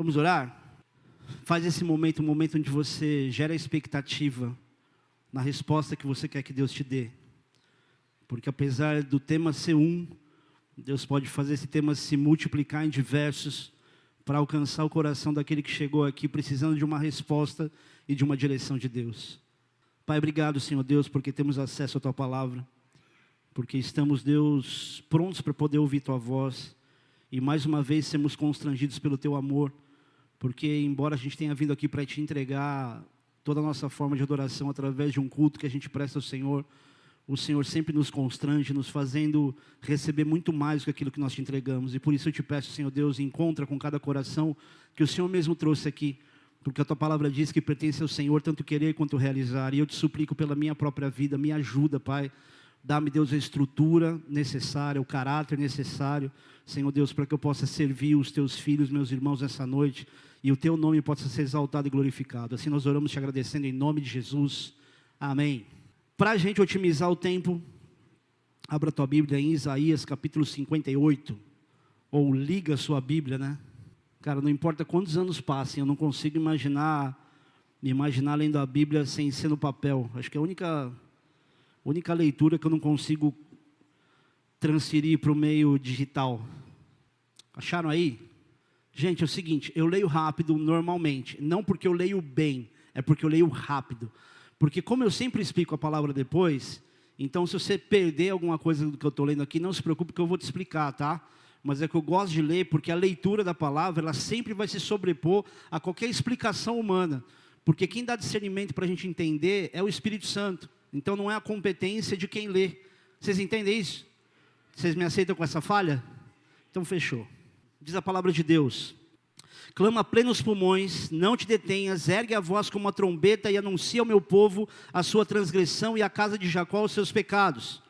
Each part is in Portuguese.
Vamos orar? Faz esse momento um momento onde você gera expectativa na resposta que você quer que Deus te dê. Porque apesar do tema ser um, Deus pode fazer esse tema se multiplicar em diversos para alcançar o coração daquele que chegou aqui precisando de uma resposta e de uma direção de Deus. Pai, obrigado, Senhor Deus, porque temos acesso à tua palavra, porque estamos, Deus, prontos para poder ouvir tua voz e mais uma vez sermos constrangidos pelo teu amor, porque embora a gente tenha vindo aqui para te entregar toda a nossa forma de adoração através de um culto que a gente presta ao Senhor, o Senhor sempre nos constrange, nos fazendo receber muito mais do que aquilo que nós te entregamos. E por isso eu te peço, Senhor Deus, encontra com cada coração que o Senhor mesmo trouxe aqui, porque a tua palavra diz que pertence ao Senhor tanto querer quanto realizar. E eu te suplico pela minha própria vida, me ajuda, Pai. Dá-me, Deus, a estrutura necessária, o caráter necessário, Senhor Deus, para que eu possa servir os teus filhos, meus irmãos, essa noite e o teu nome possa ser exaltado e glorificado. Assim nós oramos te agradecendo em nome de Jesus. Amém. Para a gente otimizar o tempo, abra tua Bíblia em Isaías capítulo 58, ou liga a sua Bíblia, né? Cara, não importa quantos anos passem, eu não consigo imaginar, me imaginar lendo a Bíblia sem ser no papel. Acho que é a única, única leitura que eu não consigo transferir para o meio digital. Acharam aí? Gente, é o seguinte, eu leio rápido normalmente, não porque eu leio bem, é porque eu leio rápido. Porque como eu sempre explico a palavra depois, então se você perder alguma coisa do que eu estou lendo aqui, não se preocupe que eu vou te explicar, tá? Mas é que eu gosto de ler porque a leitura da palavra, ela sempre vai se sobrepor a qualquer explicação humana. Porque quem dá discernimento para a gente entender é o Espírito Santo. Então não é a competência de quem lê. Vocês entendem isso? Vocês me aceitam com essa falha? Então fechou. Diz a palavra de Deus. Clama plenos pulmões, não te detenhas, ergue a voz como uma trombeta e anuncia ao meu povo a sua transgressão e à casa de Jacó os seus pecados.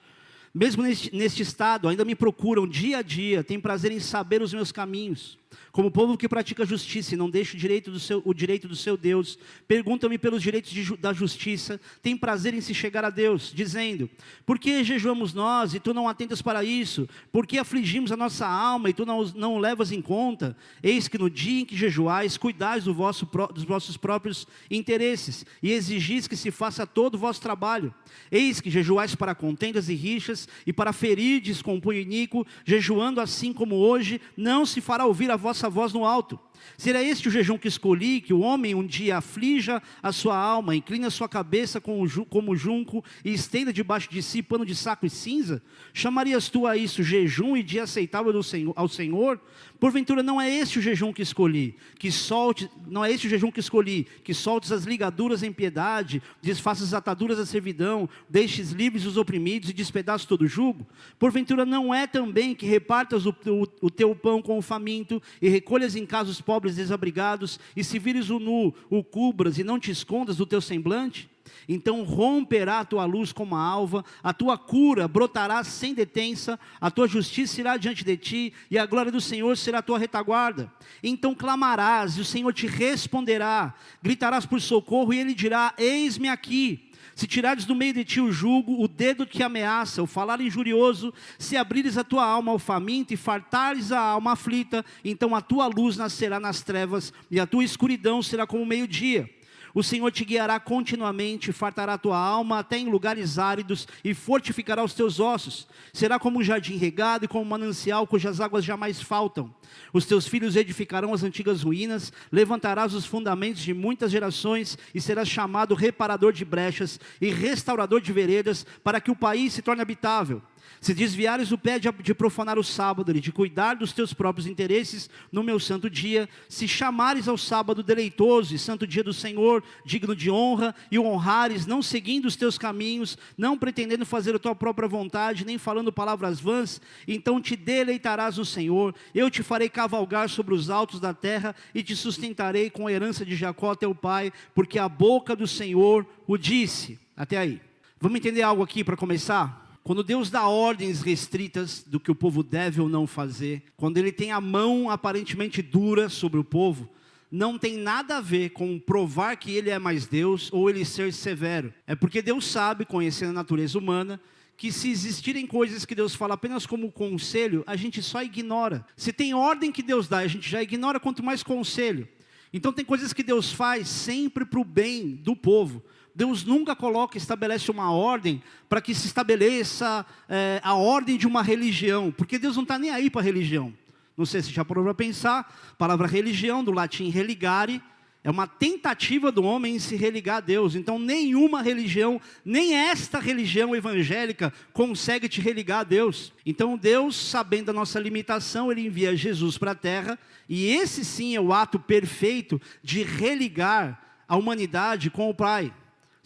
Mesmo neste, neste estado, ainda me procuram dia a dia, têm prazer em saber os meus caminhos. Como povo que pratica justiça e não deixa o direito do seu, o direito do seu Deus, perguntam-me pelos direitos de, da justiça, tem prazer em se chegar a Deus, dizendo: Por que jejuamos nós e tu não atentas para isso? Por que afligimos a nossa alma e tu não, não levas em conta? Eis que no dia em que jejuais, cuidais do vosso, dos vossos próprios interesses e exigis que se faça todo o vosso trabalho. Eis que jejuais para contendas e rixas e para ferirdes com punho iníquo, jejuando assim como hoje, não se fará ouvir a vossa voz no alto. Será este o jejum que escolhi, que o homem um dia aflija a sua alma, inclina a sua cabeça como junco e estenda debaixo de si pano de saco e cinza? Chamarias tu a isso jejum e dia aceitável ao Senhor? Porventura não é este o jejum que escolhi, que solte, não é este o jejum que escolhi, que soltes as ligaduras em piedade, desfaças as ataduras da servidão, deixes livres os oprimidos e despedaços todo o jugo? Porventura não é também que repartas o, o, o teu pão com o faminto e recolhas em casa os pobres desabrigados, e se vires o nu, o cubras e não te escondas do teu semblante? Então romperá a tua luz como a alva, a tua cura brotará sem detença, a tua justiça irá diante de ti, e a glória do Senhor será a tua retaguarda. Então clamarás, e o Senhor te responderá, gritarás por socorro, e ele dirá: Eis-me aqui. Se tirares do meio de ti o jugo, o dedo que ameaça, o falar injurioso, se abrires a tua alma ao faminto e fartares a alma aflita, então a tua luz nascerá nas trevas e a tua escuridão será como meio-dia. O Senhor te guiará continuamente, fartará a tua alma até em lugares áridos e fortificará os teus ossos. Será como um jardim regado e como um manancial cujas águas jamais faltam. Os teus filhos edificarão as antigas ruínas, levantarás os fundamentos de muitas gerações e serás chamado reparador de brechas e restaurador de veredas, para que o país se torne habitável. Se desviares o pé de, de profanar o sábado e de cuidar dos teus próprios interesses no meu santo dia, se chamares ao sábado deleitoso e santo dia do Senhor, digno de honra, e o honrares, não seguindo os teus caminhos, não pretendendo fazer a tua própria vontade, nem falando palavras vãs, então te deleitarás no Senhor, eu te farei cavalgar sobre os altos da terra e te sustentarei com a herança de Jacó teu pai, porque a boca do Senhor o disse. Até aí. Vamos entender algo aqui para começar? Quando Deus dá ordens restritas do que o povo deve ou não fazer, quando Ele tem a mão aparentemente dura sobre o povo, não tem nada a ver com provar que Ele é mais Deus ou Ele ser severo. É porque Deus sabe, conhecendo a natureza humana, que se existirem coisas que Deus fala apenas como conselho, a gente só ignora. Se tem ordem que Deus dá, a gente já ignora quanto mais conselho. Então tem coisas que Deus faz sempre para o bem do povo. Deus nunca coloca, estabelece uma ordem para que se estabeleça é, a ordem de uma religião, porque Deus não está nem aí para a religião. Não sei se já parou para pensar, a palavra religião, do latim religare, é uma tentativa do homem em se religar a Deus. Então, nenhuma religião, nem esta religião evangélica, consegue te religar a Deus. Então, Deus, sabendo da nossa limitação, Ele envia Jesus para a terra, e esse sim é o ato perfeito de religar a humanidade com o Pai.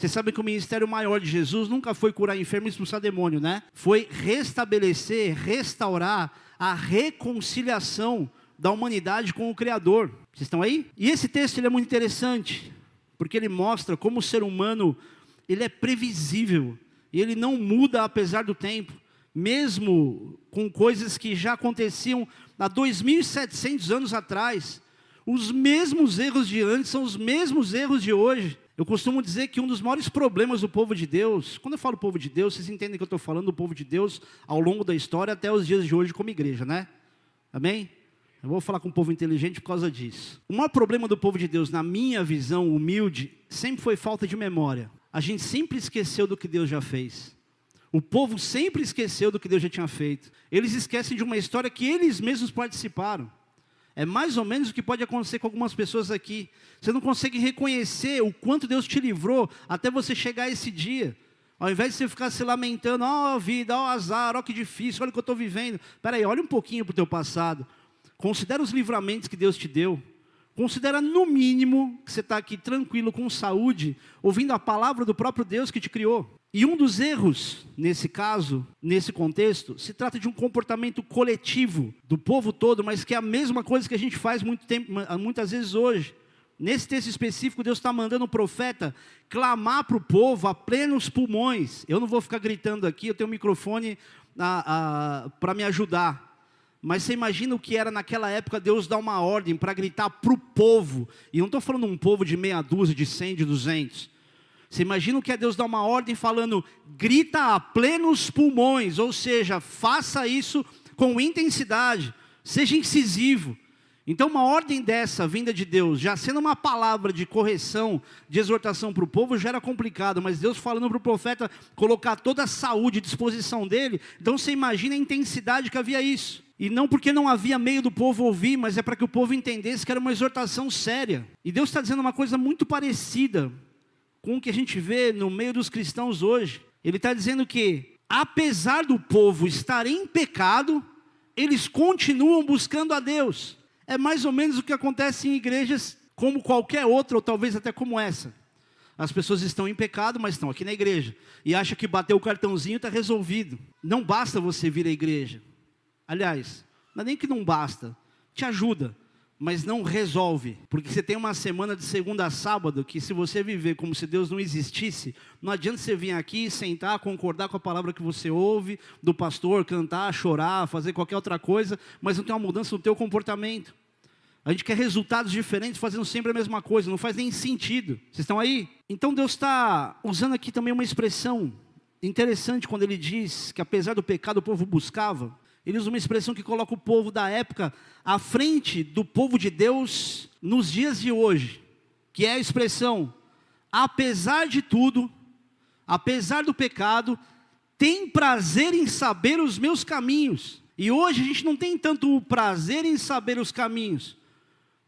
Você sabe que o ministério maior de Jesus nunca foi curar enfermo e expulsar demônio, né? Foi restabelecer, restaurar a reconciliação da humanidade com o Criador. Vocês estão aí? E esse texto ele é muito interessante, porque ele mostra como o ser humano ele é previsível e ele não muda apesar do tempo, mesmo com coisas que já aconteciam há 2.700 anos atrás. Os mesmos erros de antes são os mesmos erros de hoje. Eu costumo dizer que um dos maiores problemas do povo de Deus, quando eu falo povo de Deus, vocês entendem que eu estou falando do povo de Deus ao longo da história até os dias de hoje como igreja, né? Amém? Eu vou falar com o povo inteligente por causa disso. O maior problema do povo de Deus, na minha visão humilde, sempre foi falta de memória. A gente sempre esqueceu do que Deus já fez. O povo sempre esqueceu do que Deus já tinha feito. Eles esquecem de uma história que eles mesmos participaram. É mais ou menos o que pode acontecer com algumas pessoas aqui. Você não consegue reconhecer o quanto Deus te livrou até você chegar a esse dia. Ao invés de você ficar se lamentando, ó oh, vida, ó oh, azar, ó oh, que difícil, olha o que eu estou vivendo. Espera aí, olha um pouquinho para o teu passado. Considera os livramentos que Deus te deu. Considera no mínimo que você está aqui tranquilo, com saúde, ouvindo a palavra do próprio Deus que te criou. E um dos erros, nesse caso, nesse contexto, se trata de um comportamento coletivo do povo todo, mas que é a mesma coisa que a gente faz muito tempo, muitas vezes hoje. Nesse texto específico, Deus está mandando o profeta clamar para o povo a plenos pulmões. Eu não vou ficar gritando aqui, eu tenho um microfone para me ajudar. Mas você imagina o que era naquela época Deus dar uma ordem para gritar para o povo. E não estou falando um povo de meia dúzia, de cem, de duzentos. Você imagina o que é Deus dar uma ordem falando, grita a plenos pulmões, ou seja, faça isso com intensidade, seja incisivo. Então, uma ordem dessa, vinda de Deus, já sendo uma palavra de correção, de exortação para o povo, já era complicado, mas Deus falando para o profeta colocar toda a saúde à disposição dele, então você imagina a intensidade que havia isso. E não porque não havia meio do povo ouvir, mas é para que o povo entendesse que era uma exortação séria. E Deus está dizendo uma coisa muito parecida com o que a gente vê no meio dos cristãos hoje. Ele está dizendo que, apesar do povo estar em pecado, eles continuam buscando a Deus. É mais ou menos o que acontece em igrejas como qualquer outra, ou talvez até como essa. As pessoas estão em pecado, mas estão aqui na igreja. E acham que bater o cartãozinho está resolvido. Não basta você vir à igreja. Aliás, não é nem que não basta, te ajuda mas não resolve, porque você tem uma semana de segunda a sábado que se você viver como se Deus não existisse, não adianta você vir aqui, sentar, concordar com a palavra que você ouve do pastor, cantar, chorar, fazer qualquer outra coisa, mas não tem uma mudança no teu comportamento. A gente quer resultados diferentes fazendo sempre a mesma coisa, não faz nem sentido. Vocês estão aí? Então Deus está usando aqui também uma expressão interessante quando ele diz que apesar do pecado o povo buscava, ele usa uma expressão que coloca o povo da época à frente do povo de Deus nos dias de hoje, que é a expressão: apesar de tudo, apesar do pecado, tem prazer em saber os meus caminhos. E hoje a gente não tem tanto prazer em saber os caminhos.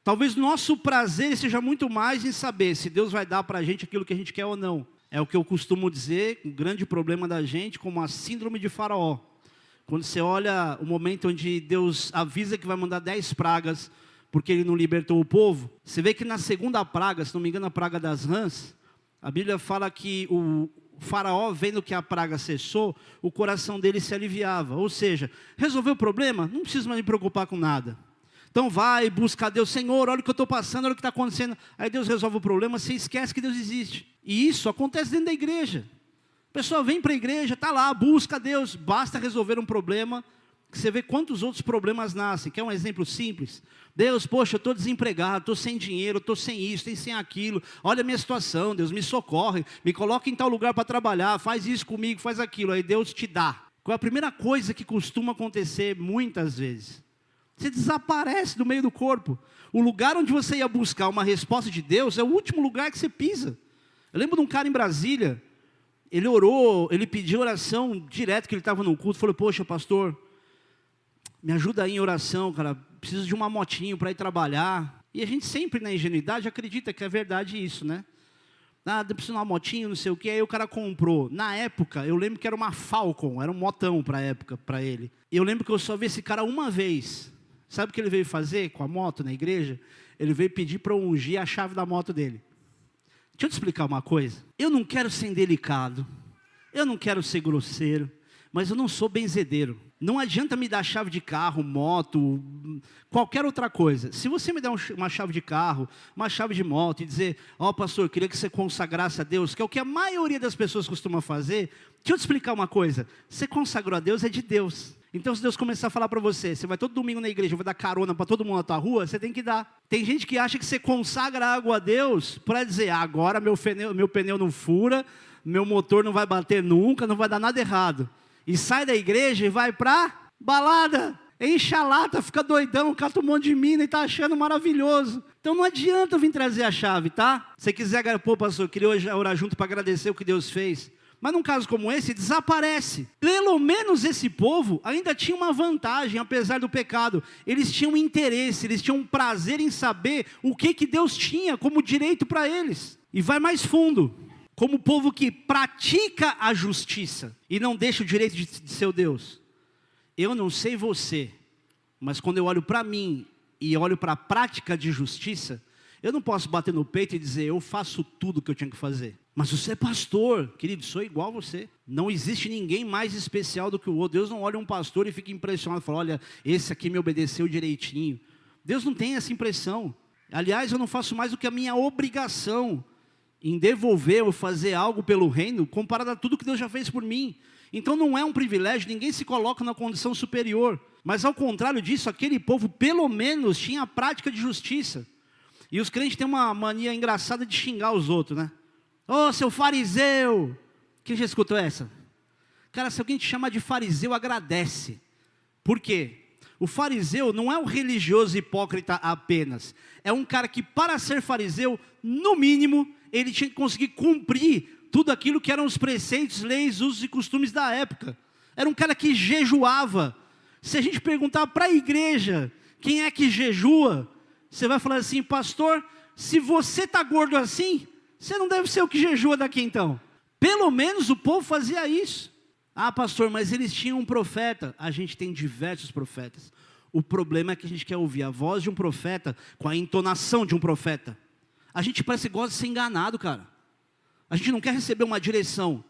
Talvez nosso prazer seja muito mais em saber se Deus vai dar para a gente aquilo que a gente quer ou não. É o que eu costumo dizer, o um grande problema da gente, como a síndrome de Faraó. Quando você olha o momento onde Deus avisa que vai mandar dez pragas, porque ele não libertou o povo, você vê que na segunda praga, se não me engano, a praga das rãs, a Bíblia fala que o faraó, vendo que a praga cessou, o coração dele se aliviava. Ou seja, resolveu o problema? Não precisa mais me preocupar com nada. Então vai, busca Deus, Senhor, olha o que eu estou passando, olha o que está acontecendo. Aí Deus resolve o problema, você esquece que Deus existe. E isso acontece dentro da igreja pessoa vem para a igreja, está lá, busca Deus, basta resolver um problema, você vê quantos outros problemas nascem. Quer um exemplo simples? Deus, poxa, eu estou desempregado, estou sem dinheiro, estou sem isso, estou sem aquilo. Olha a minha situação, Deus, me socorre, me coloca em tal lugar para trabalhar, faz isso comigo, faz aquilo. Aí Deus te dá. Qual é a primeira coisa que costuma acontecer muitas vezes? Você desaparece do meio do corpo. O lugar onde você ia buscar uma resposta de Deus é o último lugar que você pisa. Eu lembro de um cara em Brasília, ele orou, ele pediu oração direto que ele estava no culto, falou: Poxa, pastor, me ajuda aí em oração, cara, preciso de uma motinho para ir trabalhar. E a gente sempre na ingenuidade acredita que é verdade isso, né? Ah, preciso de uma motinho, não sei o que, aí o cara comprou. Na época, eu lembro que era uma Falcon, era um motão para época para ele. E eu lembro que eu só vi esse cara uma vez. Sabe o que ele veio fazer com a moto na igreja? Ele veio pedir para ungir a chave da moto dele. Deixa eu te explicar uma coisa. Eu não quero ser indelicado, eu não quero ser grosseiro, mas eu não sou benzedeiro. Não adianta me dar chave de carro, moto, qualquer outra coisa. Se você me der uma chave de carro, uma chave de moto e dizer, ó oh, pastor, queria que você consagrasse a Deus, que é o que a maioria das pessoas costuma fazer, deixa eu te explicar uma coisa. Você consagrou a Deus é de Deus. Então, se Deus começar a falar para você, você vai todo domingo na igreja, vai dar carona para todo mundo na tua rua, você tem que dar. Tem gente que acha que você consagra água a Deus para dizer, ah, agora meu pneu, meu pneu não fura, meu motor não vai bater nunca, não vai dar nada errado. E sai da igreja e vai para balada. Enche a lata, fica doidão, cata um monte de mina e tá achando maravilhoso. Então não adianta eu vir trazer a chave, tá? Se quiser, pô, pastor, queria hoje orar junto para agradecer o que Deus fez. Mas num caso como esse, desaparece. Pelo menos esse povo ainda tinha uma vantagem, apesar do pecado. Eles tinham interesse, eles tinham prazer em saber o que, que Deus tinha como direito para eles. E vai mais fundo. Como povo que pratica a justiça e não deixa o direito de, de seu Deus. Eu não sei você, mas quando eu olho para mim e olho para a prática de justiça, eu não posso bater no peito e dizer, eu faço tudo o que eu tinha que fazer. Mas você é pastor, querido, sou igual a você. Não existe ninguém mais especial do que o outro. Deus não olha um pastor e fica impressionado, fala, olha, esse aqui me obedeceu direitinho. Deus não tem essa impressão. Aliás, eu não faço mais do que a minha obrigação em devolver ou fazer algo pelo reino, comparado a tudo que Deus já fez por mim. Então não é um privilégio, ninguém se coloca na condição superior. Mas ao contrário disso, aquele povo pelo menos tinha a prática de justiça. E os crentes têm uma mania engraçada de xingar os outros, né? Ô, oh, seu fariseu! Quem já escutou essa? Cara, se alguém te chama de fariseu, agradece. Por quê? O fariseu não é um religioso hipócrita apenas. É um cara que, para ser fariseu, no mínimo, ele tinha que conseguir cumprir tudo aquilo que eram os preceitos, leis, usos e costumes da época. Era um cara que jejuava. Se a gente perguntar para a igreja quem é que jejua, você vai falar assim, pastor, se você está gordo assim, você não deve ser o que jejua daqui então. Pelo menos o povo fazia isso. Ah, pastor, mas eles tinham um profeta. A gente tem diversos profetas. O problema é que a gente quer ouvir a voz de um profeta com a entonação de um profeta. A gente parece que gosta de ser enganado, cara. A gente não quer receber uma direção,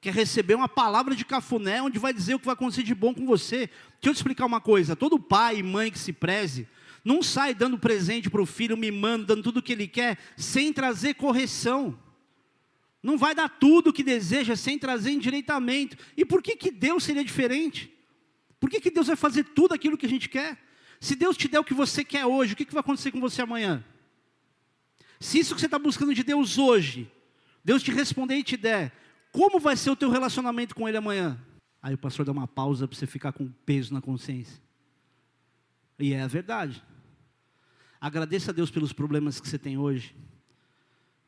quer receber uma palavra de cafuné onde vai dizer o que vai acontecer de bom com você. Deixa eu te explicar uma coisa: todo pai e mãe que se preze, não sai dando presente para o filho, mimando, dando tudo o que ele quer, sem trazer correção. Não vai dar tudo o que deseja sem trazer endireitamento. E por que, que Deus seria diferente? Por que, que Deus vai fazer tudo aquilo que a gente quer? Se Deus te der o que você quer hoje, o que, que vai acontecer com você amanhã? Se isso que você está buscando de Deus hoje, Deus te responder e te der, como vai ser o teu relacionamento com Ele amanhã? Aí o pastor dá uma pausa para você ficar com peso na consciência. E é a verdade. Agradeça a Deus pelos problemas que você tem hoje,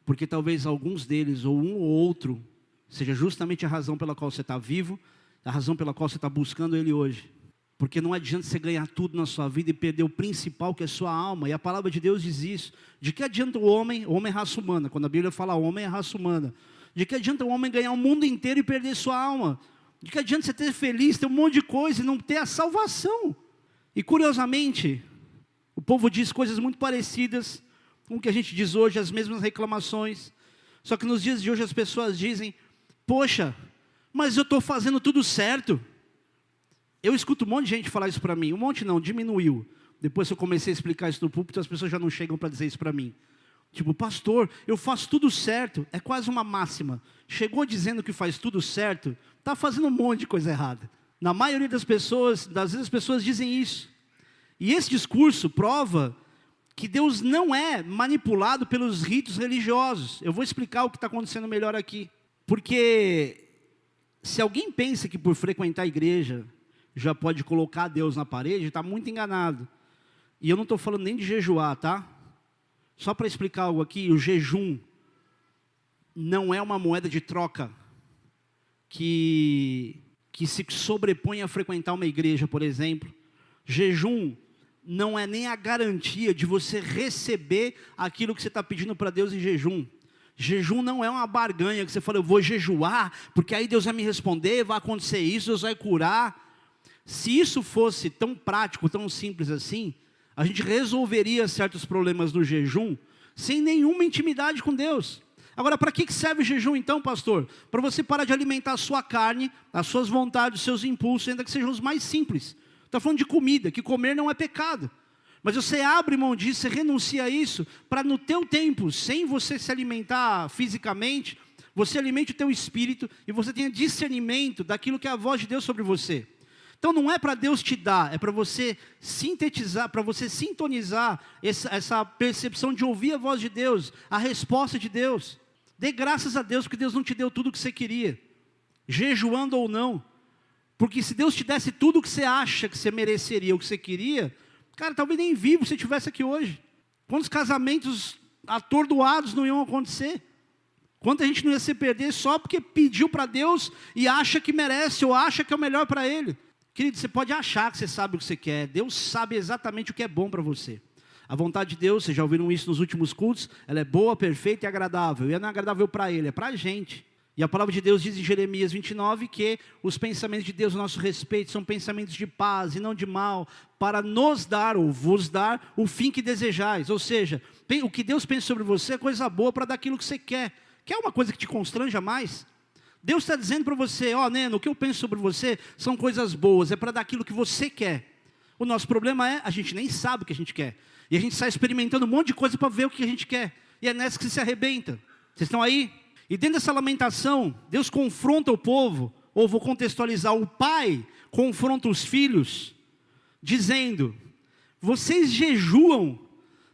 porque talvez alguns deles, ou um ou outro, seja justamente a razão pela qual você está vivo, a razão pela qual você está buscando Ele hoje. Porque não adianta você ganhar tudo na sua vida e perder o principal, que é a sua alma. E a palavra de Deus diz isso. De que adianta o homem, o homem é raça humana, quando a Bíblia fala homem é raça humana. De que adianta o homem ganhar o mundo inteiro e perder sua alma? De que adianta você ter feliz, ter um monte de coisa e não ter a salvação? E curiosamente, o povo diz coisas muito parecidas com o que a gente diz hoje, as mesmas reclamações. Só que nos dias de hoje as pessoas dizem: Poxa, mas eu estou fazendo tudo certo. Eu escuto um monte de gente falar isso para mim. Um monte não, diminuiu. Depois que eu comecei a explicar isso no púlpito, as pessoas já não chegam para dizer isso para mim. Tipo, pastor, eu faço tudo certo. É quase uma máxima. Chegou dizendo que faz tudo certo, está fazendo um monte de coisa errada. Na maioria das pessoas, das vezes as pessoas dizem isso. E esse discurso prova que Deus não é manipulado pelos ritos religiosos. Eu vou explicar o que está acontecendo melhor aqui. Porque se alguém pensa que por frequentar a igreja já pode colocar Deus na parede, está muito enganado. E eu não estou falando nem de jejuar, tá? Só para explicar algo aqui, o jejum não é uma moeda de troca que, que se sobrepõe a frequentar uma igreja, por exemplo. Jejum não é nem a garantia de você receber aquilo que você está pedindo para Deus em jejum. Jejum não é uma barganha que você fala, eu vou jejuar, porque aí Deus vai me responder, vai acontecer isso, Deus vai curar. Se isso fosse tão prático, tão simples assim, a gente resolveria certos problemas no jejum sem nenhuma intimidade com Deus. Agora, para que serve o jejum então, pastor? Para você parar de alimentar a sua carne, as suas vontades, os seus impulsos, ainda que sejam os mais simples. Está falando de comida, que comer não é pecado. Mas você abre mão disso, você renuncia a isso, para no teu tempo, sem você se alimentar fisicamente, você alimente o teu espírito e você tenha discernimento daquilo que é a voz de Deus sobre você. Então não é para Deus te dar, é para você sintetizar, para você sintonizar essa, essa, percepção de ouvir a voz de Deus, a resposta de Deus. Dê graças a Deus porque Deus não te deu tudo o que você queria, jejuando ou não. Porque se Deus te desse tudo o que você acha que você mereceria, o que você queria, cara, talvez nem vivo você estivesse aqui hoje. Quantos casamentos atordoados não iam acontecer? Quanta gente não ia se perder só porque pediu para Deus e acha que merece ou acha que é o melhor para Ele. Querido, você pode achar que você sabe o que você quer, Deus sabe exatamente o que é bom para você. A vontade de Deus, vocês já ouviram isso nos últimos cultos, ela é boa, perfeita e agradável. E não é agradável para Ele, é para a gente. E a palavra de Deus diz em Jeremias 29 que os pensamentos de Deus a nosso respeito são pensamentos de paz e não de mal, para nos dar ou vos dar o fim que desejais. Ou seja, o que Deus pensa sobre você é coisa boa para dar aquilo que você quer. Quer uma coisa que te constranja mais? Deus está dizendo para você, ó, oh, Neno, o que eu penso sobre você são coisas boas, é para dar aquilo que você quer. O nosso problema é, a gente nem sabe o que a gente quer. E a gente sai experimentando um monte de coisa para ver o que a gente quer. E é nessa que se arrebenta. Vocês estão aí? E dentro dessa lamentação, Deus confronta o povo, ou vou contextualizar, o pai confronta os filhos, dizendo: vocês jejuam,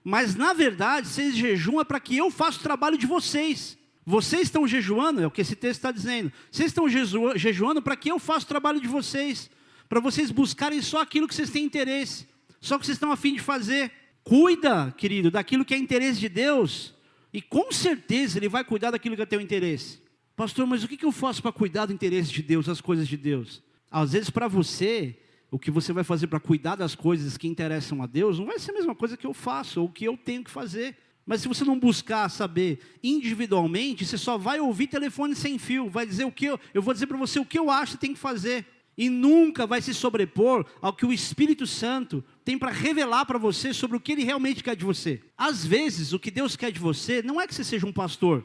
mas na verdade vocês jejuam é para que eu faça o trabalho de vocês. Vocês estão jejuando, é o que esse texto está dizendo. Vocês estão jejuando para que eu faça o trabalho de vocês, para vocês buscarem só aquilo que vocês têm interesse, só o que vocês estão afim de fazer. Cuida, querido, daquilo que é interesse de Deus e com certeza Ele vai cuidar daquilo que é teu interesse. Pastor, mas o que eu faço para cuidar do interesse de Deus, das coisas de Deus? Às vezes, para você, o que você vai fazer para cuidar das coisas que interessam a Deus, não vai ser a mesma coisa que eu faço, ou que eu tenho que fazer. Mas se você não buscar saber individualmente, você só vai ouvir telefone sem fio, vai dizer o que eu, eu vou dizer para você o que eu acho que tem que fazer e nunca vai se sobrepor ao que o Espírito Santo tem para revelar para você sobre o que ele realmente quer de você. Às vezes, o que Deus quer de você não é que você seja um pastor,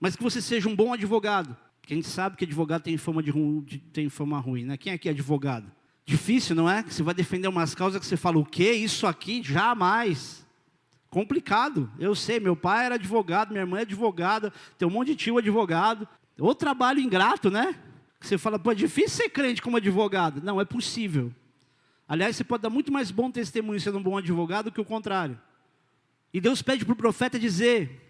mas que você seja um bom advogado. Quem sabe que advogado tem fama, de, de, tem fama ruim, né? Quem aqui é advogado? Difícil, não é? Que você vai defender umas causas que você fala, o quê? Isso aqui? Jamais. Complicado. Eu sei, meu pai era advogado, minha irmã é advogada, tem um monte de tio advogado. Ou trabalho ingrato, né? Você fala, pô, é difícil ser crente como advogado. Não, é possível. Aliás, você pode dar muito mais bom testemunho sendo um bom advogado do que o contrário. E Deus pede para o profeta dizer: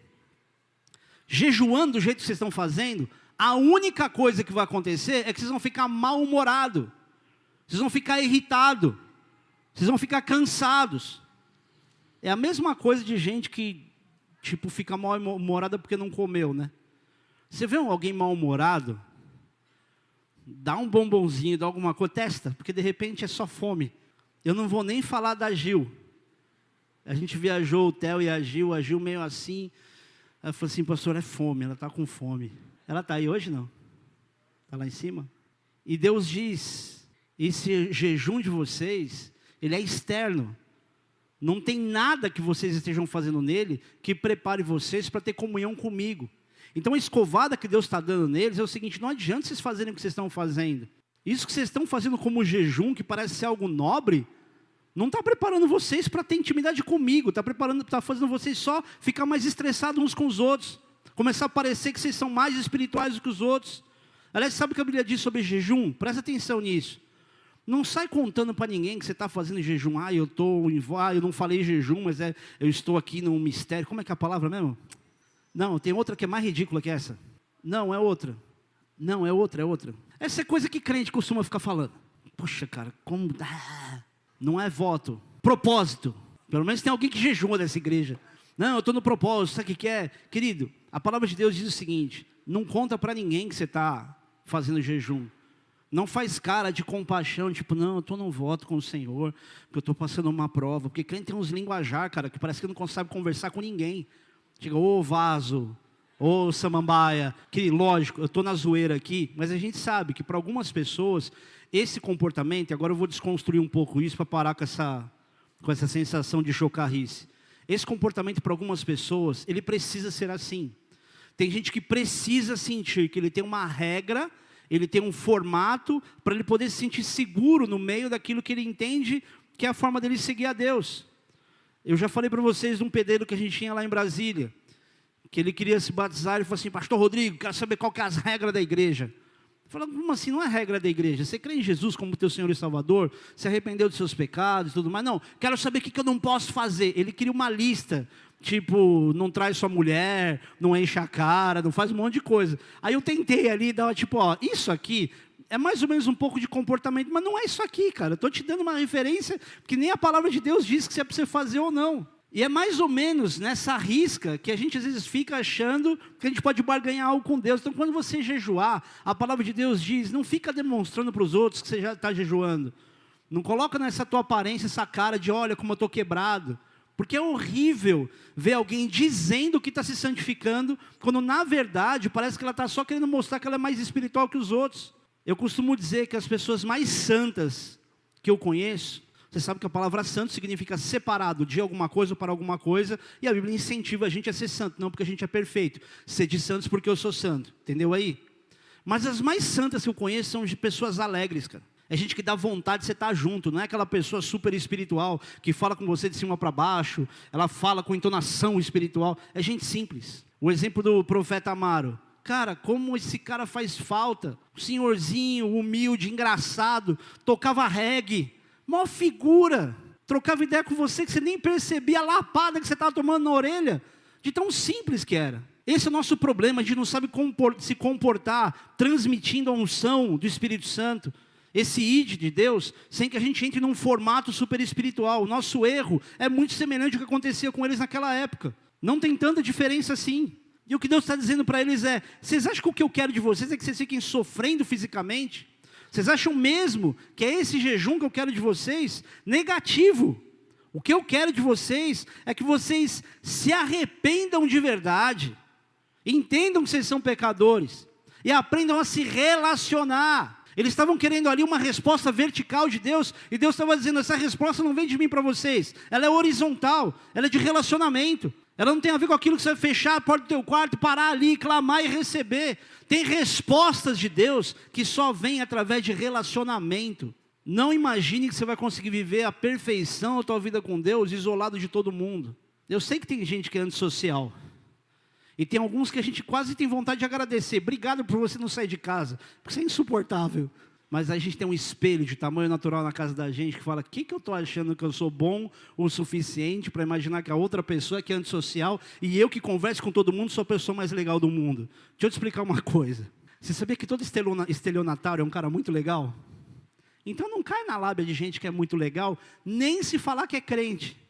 jejuando do jeito que vocês estão fazendo, a única coisa que vai acontecer é que vocês vão ficar mal-humorados, vocês vão ficar irritados, vocês vão ficar cansados. É a mesma coisa de gente que, tipo, fica mal-humorada porque não comeu, né? Você vê alguém mal-humorado, dá um bombonzinho, dá alguma coisa, testa, porque de repente é só fome. Eu não vou nem falar da Gil. A gente viajou, o Theo e a Gil, a Gil meio assim. Ela falou assim, pastor, é fome, ela está com fome. Ela está aí hoje não? Está lá em cima? E Deus diz, esse jejum de vocês, ele é externo. Não tem nada que vocês estejam fazendo nele que prepare vocês para ter comunhão comigo. Então a escovada que Deus está dando neles é o seguinte: não adianta vocês fazerem o que vocês estão fazendo. Isso que vocês estão fazendo como jejum, que parece ser algo nobre, não está preparando vocês para ter intimidade comigo, está preparando, está fazendo vocês só ficar mais estressados uns com os outros, começar a parecer que vocês são mais espirituais do que os outros. Aliás, sabe o que a Bíblia diz sobre jejum? Presta atenção nisso. Não sai contando para ninguém que você está fazendo jejum. Ah, eu estou ah, eu não falei jejum, mas é, eu estou aqui num mistério. Como é que é a palavra mesmo? Não, tem outra que é mais ridícula que essa. Não, é outra. Não, é outra, é outra. Essa é coisa que crente costuma ficar falando. Poxa, cara, como. Ah, não é voto. Propósito. Pelo menos tem alguém que jejuma dessa igreja. Não, eu estou no propósito, sabe o que é? Querido, a palavra de Deus diz o seguinte: não conta para ninguém que você está fazendo jejum. Não faz cara de compaixão, tipo, não, eu estou no voto com o Senhor, porque eu estou passando uma prova. Porque crente tem uns linguajar, cara, que parece que não consegue conversar com ninguém. Diga, ô vaso, ô samambaia. Que, lógico, eu estou na zoeira aqui, mas a gente sabe que para algumas pessoas, esse comportamento, agora eu vou desconstruir um pouco isso para parar com essa, com essa sensação de chocarrice. Esse comportamento para algumas pessoas, ele precisa ser assim. Tem gente que precisa sentir que ele tem uma regra ele tem um formato para ele poder se sentir seguro no meio daquilo que ele entende que é a forma dele seguir a Deus. Eu já falei para vocês de um pedreiro que a gente tinha lá em Brasília, que ele queria se batizar e falou assim: Pastor Rodrigo, quero saber qual que é as regras da igreja. Falou, como assim? Não é regra da igreja. Você crê em Jesus como teu Senhor e Salvador? Se arrependeu dos seus pecados e tudo mais? Não, quero saber o que, eu não posso fazer. Ele queria uma lista tipo, não traz sua mulher, não enche a cara, não faz um monte de coisa. Aí eu tentei ali dar tipo, ó, isso aqui é mais ou menos um pouco de comportamento, mas não é isso aqui, cara. Estou te dando uma referência que nem a palavra de Deus diz que se é para você fazer ou não. E é mais ou menos nessa risca que a gente às vezes fica achando que a gente pode barganhar algo com Deus. Então, quando você jejuar, a palavra de Deus diz: não fica demonstrando para os outros que você já está jejuando. Não coloca nessa tua aparência essa cara de olha como eu estou quebrado. Porque é horrível ver alguém dizendo que está se santificando, quando na verdade parece que ela está só querendo mostrar que ela é mais espiritual que os outros. Eu costumo dizer que as pessoas mais santas que eu conheço, você sabe que a palavra santo significa separado de alguma coisa para alguma coisa, e a Bíblia incentiva a gente a ser santo, não porque a gente é perfeito. Ser de santos porque eu sou santo, entendeu aí? Mas as mais santas que eu conheço são de pessoas alegres, cara. É gente que dá vontade de você estar junto, não é aquela pessoa super espiritual que fala com você de cima para baixo, ela fala com entonação espiritual. É gente simples. O exemplo do profeta Amaro. Cara, como esse cara faz falta. Senhorzinho, humilde, engraçado, tocava reggae, maior figura. Trocava ideia com você que você nem percebia a lapada que você estava tomando na orelha, de tão simples que era. Esse é o nosso problema, a gente não sabe se comportar transmitindo a unção do Espírito Santo esse id de Deus, sem que a gente entre num formato super espiritual. O nosso erro é muito semelhante ao que acontecia com eles naquela época. Não tem tanta diferença assim. E o que Deus está dizendo para eles é: vocês acham que o que eu quero de vocês é que vocês fiquem sofrendo fisicamente? Vocês acham mesmo que é esse jejum que eu quero de vocês? Negativo. O que eu quero de vocês é que vocês se arrependam de verdade, entendam que vocês são pecadores e aprendam a se relacionar. Eles estavam querendo ali uma resposta vertical de Deus, e Deus estava dizendo: essa resposta não vem de mim para vocês, ela é horizontal, ela é de relacionamento. Ela não tem a ver com aquilo que você vai fechar a porta do teu quarto, parar ali, clamar e receber. Tem respostas de Deus que só vêm através de relacionamento. Não imagine que você vai conseguir viver a perfeição da tua vida com Deus isolado de todo mundo. Eu sei que tem gente que é antissocial. E tem alguns que a gente quase tem vontade de agradecer. Obrigado por você não sair de casa, porque você é insuportável. Mas a gente tem um espelho de tamanho natural na casa da gente que fala: o que, que eu estou achando que eu sou bom o suficiente para imaginar que a outra pessoa é que é antissocial e eu que converso com todo mundo sou a pessoa mais legal do mundo? Deixa eu te explicar uma coisa. Você sabia que todo estelionatário é um cara muito legal? Então não cai na lábia de gente que é muito legal, nem se falar que é crente.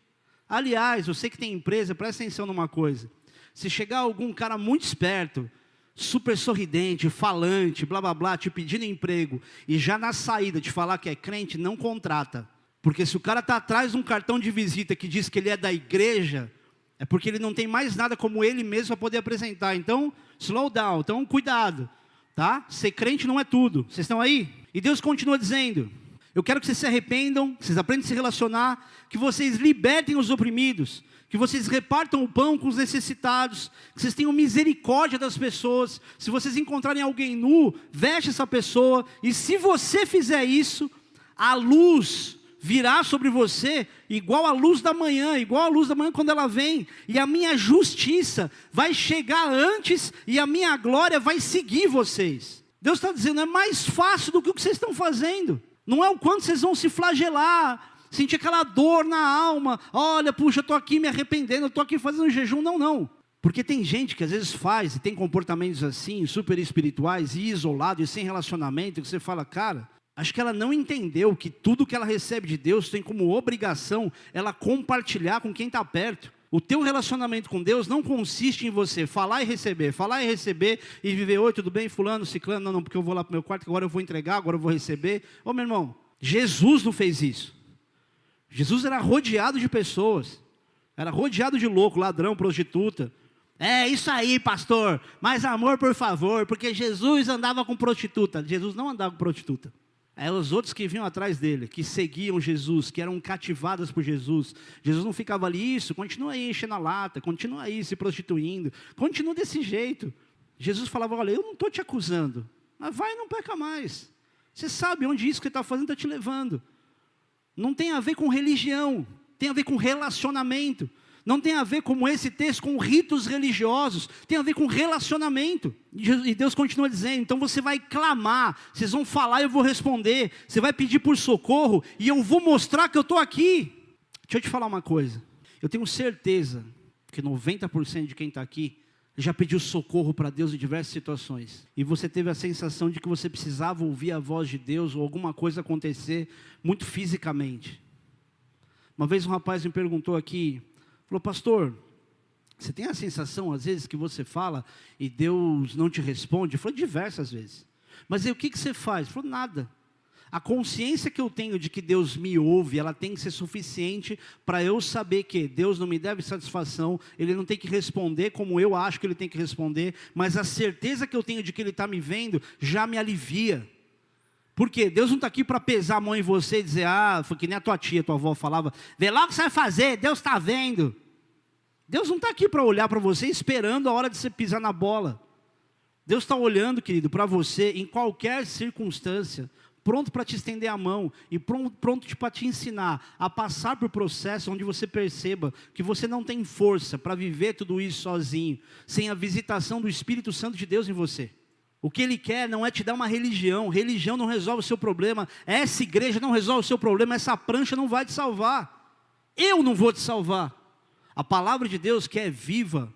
Aliás, você que tem empresa, presta atenção numa coisa. Se chegar algum cara muito esperto, super sorridente, falante, blá blá blá, te pedindo emprego, e já na saída te falar que é crente, não contrata. Porque se o cara está atrás de um cartão de visita que diz que ele é da igreja, é porque ele não tem mais nada como ele mesmo para poder apresentar. Então, slow down, então cuidado, tá? Ser crente não é tudo. Vocês estão aí? E Deus continua dizendo: Eu quero que vocês se arrependam, que vocês aprendam a se relacionar, que vocês libertem os oprimidos, que vocês repartam o pão com os necessitados, que vocês tenham misericórdia das pessoas. Se vocês encontrarem alguém nu, veste essa pessoa, e se você fizer isso, a luz virá sobre você igual a luz da manhã, igual a luz da manhã quando ela vem, e a minha justiça vai chegar antes e a minha glória vai seguir vocês. Deus está dizendo, é mais fácil do que o que vocês estão fazendo. Não é o quanto vocês vão se flagelar, sentir aquela dor na alma. Olha, puxa, eu estou aqui me arrependendo, eu estou aqui fazendo jejum. Não, não. Porque tem gente que às vezes faz e tem comportamentos assim, super espirituais e isolado e sem relacionamento, que você fala, cara, acho que ela não entendeu que tudo que ela recebe de Deus tem como obrigação ela compartilhar com quem está perto. O teu relacionamento com Deus não consiste em você falar e receber, falar e receber e viver, oi, tudo bem, fulano, ciclano, não, não, porque eu vou lá para o meu quarto, agora eu vou entregar, agora eu vou receber. Ô meu irmão, Jesus não fez isso. Jesus era rodeado de pessoas, era rodeado de louco, ladrão, prostituta, é isso aí, pastor. Mais amor, por favor, porque Jesus andava com prostituta. Jesus não andava com prostituta. É os outros que vinham atrás dele, que seguiam Jesus, que eram cativadas por Jesus. Jesus não ficava ali, isso, continua aí enchendo a lata, continua aí se prostituindo, continua desse jeito. Jesus falava: Olha, eu não estou te acusando, mas vai e não peca mais. Você sabe onde isso que está fazendo está te levando. Não tem a ver com religião, tem a ver com relacionamento. Não tem a ver como esse texto com ritos religiosos, tem a ver com relacionamento. E Deus continua dizendo: então você vai clamar, vocês vão falar eu vou responder, você vai pedir por socorro e eu vou mostrar que eu estou aqui. Deixa eu te falar uma coisa, eu tenho certeza que 90% de quem está aqui já pediu socorro para Deus em diversas situações, e você teve a sensação de que você precisava ouvir a voz de Deus ou alguma coisa acontecer muito fisicamente. Uma vez um rapaz me perguntou aqui, Falou, pastor, você tem a sensação, às vezes, que você fala e Deus não te responde? Falou, diversas vezes. Mas aí o que, que você faz? Falou, nada. A consciência que eu tenho de que Deus me ouve, ela tem que ser suficiente para eu saber que Deus não me deve satisfação, Ele não tem que responder como eu acho que Ele tem que responder, mas a certeza que eu tenho de que Ele está me vendo já me alivia. Porque Deus não está aqui para pesar a mão em você e dizer, ah, foi que nem a tua tia, tua avó falava, vê lá o que você vai fazer, Deus está vendo. Deus não está aqui para olhar para você esperando a hora de você pisar na bola. Deus está olhando, querido, para você em qualquer circunstância, pronto para te estender a mão e pronto, para te ensinar a passar por processo onde você perceba que você não tem força para viver tudo isso sozinho, sem a visitação do Espírito Santo de Deus em você. O que ele quer não é te dar uma religião, religião não resolve o seu problema, essa igreja não resolve o seu problema, essa prancha não vai te salvar. Eu não vou te salvar. A palavra de Deus que é viva,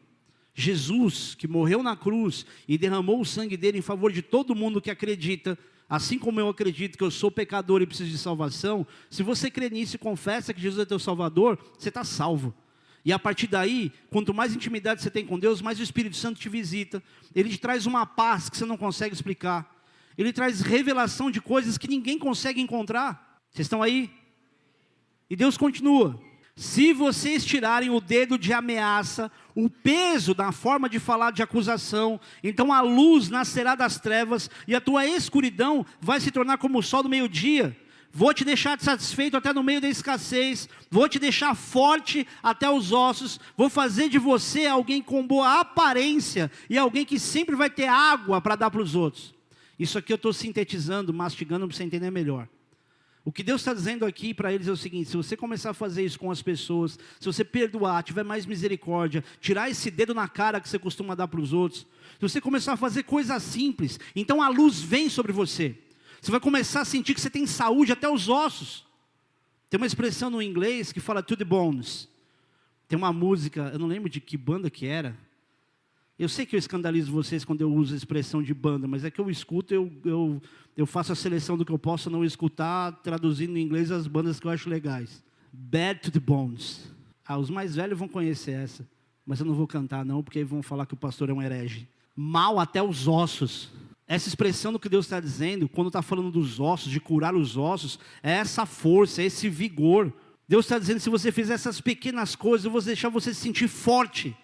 Jesus que morreu na cruz e derramou o sangue dele em favor de todo mundo que acredita, assim como eu acredito que eu sou pecador e preciso de salvação, se você crê nisso e confessa que Jesus é teu Salvador, você está salvo. E a partir daí, quanto mais intimidade você tem com Deus, mais o Espírito Santo te visita. Ele te traz uma paz que você não consegue explicar. Ele traz revelação de coisas que ninguém consegue encontrar. Vocês estão aí? E Deus continua. Se vocês tirarem o dedo de ameaça, o peso da forma de falar de acusação, então a luz nascerá das trevas e a tua escuridão vai se tornar como o sol do meio-dia. Vou te deixar satisfeito até no meio da escassez, vou te deixar forte até os ossos, vou fazer de você alguém com boa aparência e alguém que sempre vai ter água para dar para os outros. Isso aqui eu estou sintetizando, mastigando para você entender melhor. O que Deus está dizendo aqui para eles é o seguinte: se você começar a fazer isso com as pessoas, se você perdoar, tiver mais misericórdia, tirar esse dedo na cara que você costuma dar para os outros, se você começar a fazer coisas simples, então a luz vem sobre você. Você vai começar a sentir que você tem saúde até os ossos. Tem uma expressão no inglês que fala to the bones. Tem uma música, eu não lembro de que banda que era, eu sei que eu escandalizo vocês quando eu uso a expressão de banda, mas é que eu escuto, eu, eu, eu faço a seleção do que eu posso não escutar, traduzindo em inglês as bandas que eu acho legais. Bad to the Bones. Ah, os mais velhos vão conhecer essa, mas eu não vou cantar não, porque vão falar que o pastor é um herege. Mal até os ossos. Essa expressão do que Deus está dizendo, quando está falando dos ossos, de curar os ossos, é essa força, é esse vigor. Deus está dizendo: se você fizer essas pequenas coisas, eu vou deixar você se sentir forte.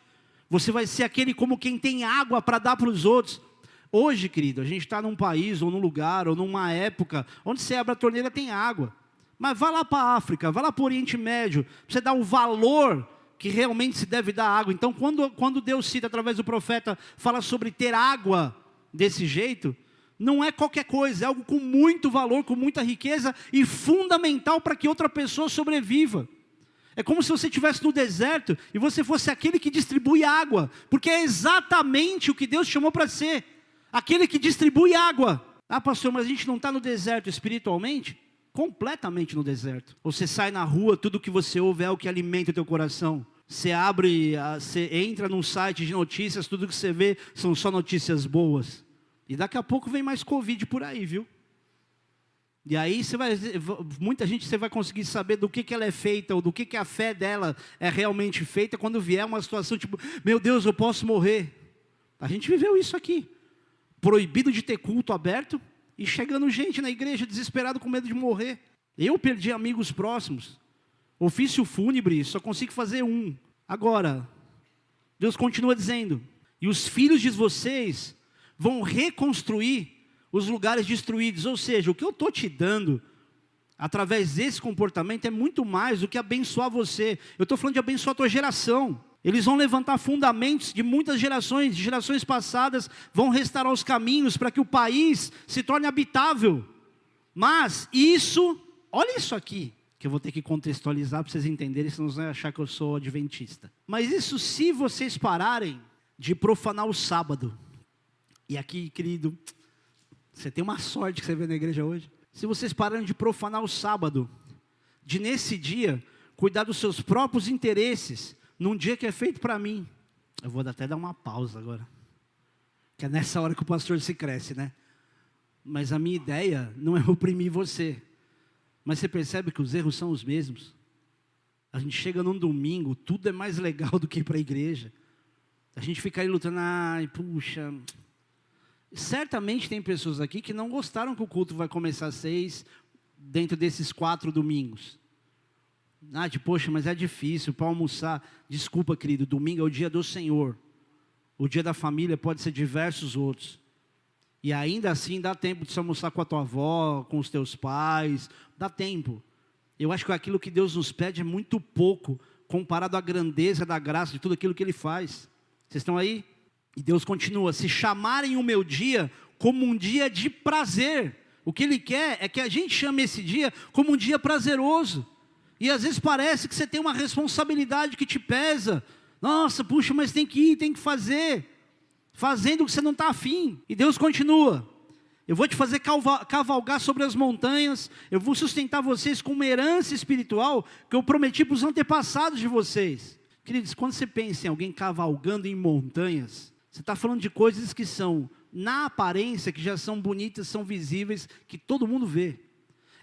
Você vai ser aquele como quem tem água para dar para os outros. Hoje, querido, a gente está num país, ou num lugar, ou numa época, onde você abre a torneira tem água. Mas vá lá para a África, vá lá para o Oriente Médio, você dar o valor que realmente se deve dar água. Então, quando, quando Deus cita através do profeta, fala sobre ter água desse jeito, não é qualquer coisa, é algo com muito valor, com muita riqueza e fundamental para que outra pessoa sobreviva. É como se você estivesse no deserto e você fosse aquele que distribui água, porque é exatamente o que Deus chamou para ser aquele que distribui água. Ah, pastor, mas a gente não está no deserto espiritualmente? Completamente no deserto. Você sai na rua, tudo que você ouve é o que alimenta o teu coração. Você abre, você entra num site de notícias, tudo que você vê são só notícias boas. E daqui a pouco vem mais Covid por aí, viu? E aí você vai, muita gente você vai conseguir saber do que, que ela é feita, ou do que, que a fé dela é realmente feita, quando vier uma situação tipo, meu Deus, eu posso morrer. A gente viveu isso aqui. Proibido de ter culto aberto, e chegando gente na igreja desesperado com medo de morrer. Eu perdi amigos próximos. Ofício fúnebre, só consigo fazer um. Agora, Deus continua dizendo: e os filhos de vocês vão reconstruir os lugares destruídos. Ou seja, o que eu estou te dando através desse comportamento é muito mais do que abençoar você. Eu estou falando de abençoar a tua geração. Eles vão levantar fundamentos de muitas gerações, de gerações passadas, vão restaurar os caminhos para que o país se torne habitável. Mas isso, olha isso aqui, que eu vou ter que contextualizar para vocês entenderem, senão vocês vão achar que eu sou adventista. Mas isso se vocês pararem de profanar o sábado. E aqui, querido, você tem uma sorte que você vê na igreja hoje. Se vocês pararem de profanar o sábado, de nesse dia cuidar dos seus próprios interesses, num dia que é feito para mim. Eu vou até dar uma pausa agora. Que é nessa hora que o pastor se cresce, né? Mas a minha ideia não é oprimir você. Mas você percebe que os erros são os mesmos. A gente chega num domingo, tudo é mais legal do que ir para a igreja. A gente fica aí lutando, ai, puxa, Certamente tem pessoas aqui que não gostaram que o culto vai começar às seis, dentro desses quatro domingos. Ah, de, poxa, mas é difícil para almoçar. Desculpa, querido, domingo é o dia do Senhor. O dia da família pode ser diversos outros. E ainda assim dá tempo de se almoçar com a tua avó, com os teus pais, dá tempo. Eu acho que aquilo que Deus nos pede é muito pouco comparado à grandeza da graça de tudo aquilo que Ele faz. Vocês estão aí? E Deus continua: se chamarem o meu dia como um dia de prazer, o que Ele quer é que a gente chame esse dia como um dia prazeroso. E às vezes parece que você tem uma responsabilidade que te pesa. Nossa, puxa, mas tem que ir, tem que fazer. Fazendo o que você não está afim. E Deus continua. Eu vou te fazer cavalgar sobre as montanhas. Eu vou sustentar vocês com uma herança espiritual que eu prometi para os antepassados de vocês. Queridos, quando você pensa em alguém cavalgando em montanhas, você está falando de coisas que são, na aparência, que já são bonitas, são visíveis, que todo mundo vê.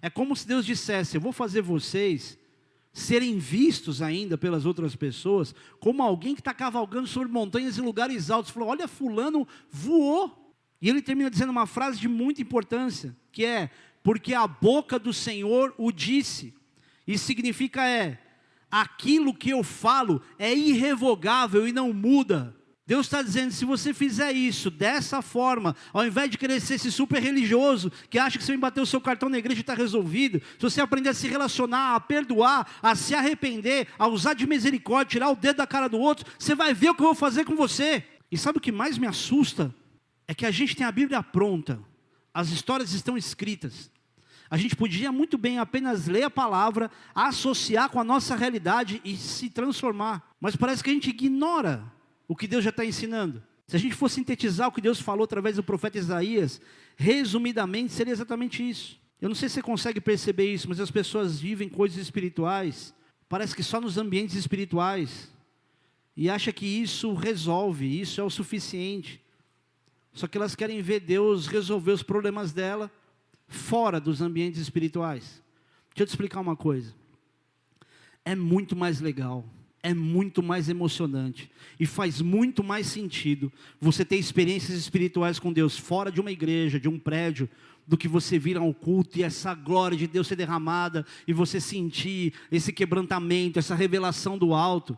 É como se Deus dissesse: Eu vou fazer vocês serem vistos ainda pelas outras pessoas, como alguém que está cavalgando sobre montanhas e lugares altos. Falou: Olha, Fulano voou. E ele termina dizendo uma frase de muita importância, que é: Porque a boca do Senhor o disse. E significa é: aquilo que eu falo é irrevogável e não muda. Deus está dizendo: se você fizer isso dessa forma, ao invés de querer ser esse super religioso, que acha que se bater o seu cartão na igreja está resolvido, se você aprender a se relacionar, a perdoar, a se arrepender, a usar de misericórdia, tirar o dedo da cara do outro, você vai ver o que eu vou fazer com você. E sabe o que mais me assusta? É que a gente tem a Bíblia pronta, as histórias estão escritas. A gente podia muito bem apenas ler a palavra, associar com a nossa realidade e se transformar, mas parece que a gente ignora o que Deus já está ensinando. Se a gente for sintetizar o que Deus falou através do profeta Isaías, resumidamente seria exatamente isso. Eu não sei se você consegue perceber isso, mas as pessoas vivem coisas espirituais, parece que só nos ambientes espirituais, e acha que isso resolve, isso é o suficiente. Só que elas querem ver Deus resolver os problemas dela fora dos ambientes espirituais. Deixa eu te explicar uma coisa. É muito mais legal é muito mais emocionante e faz muito mais sentido você ter experiências espirituais com Deus fora de uma igreja, de um prédio, do que você vir ao culto e essa glória de Deus ser derramada e você sentir esse quebrantamento, essa revelação do alto.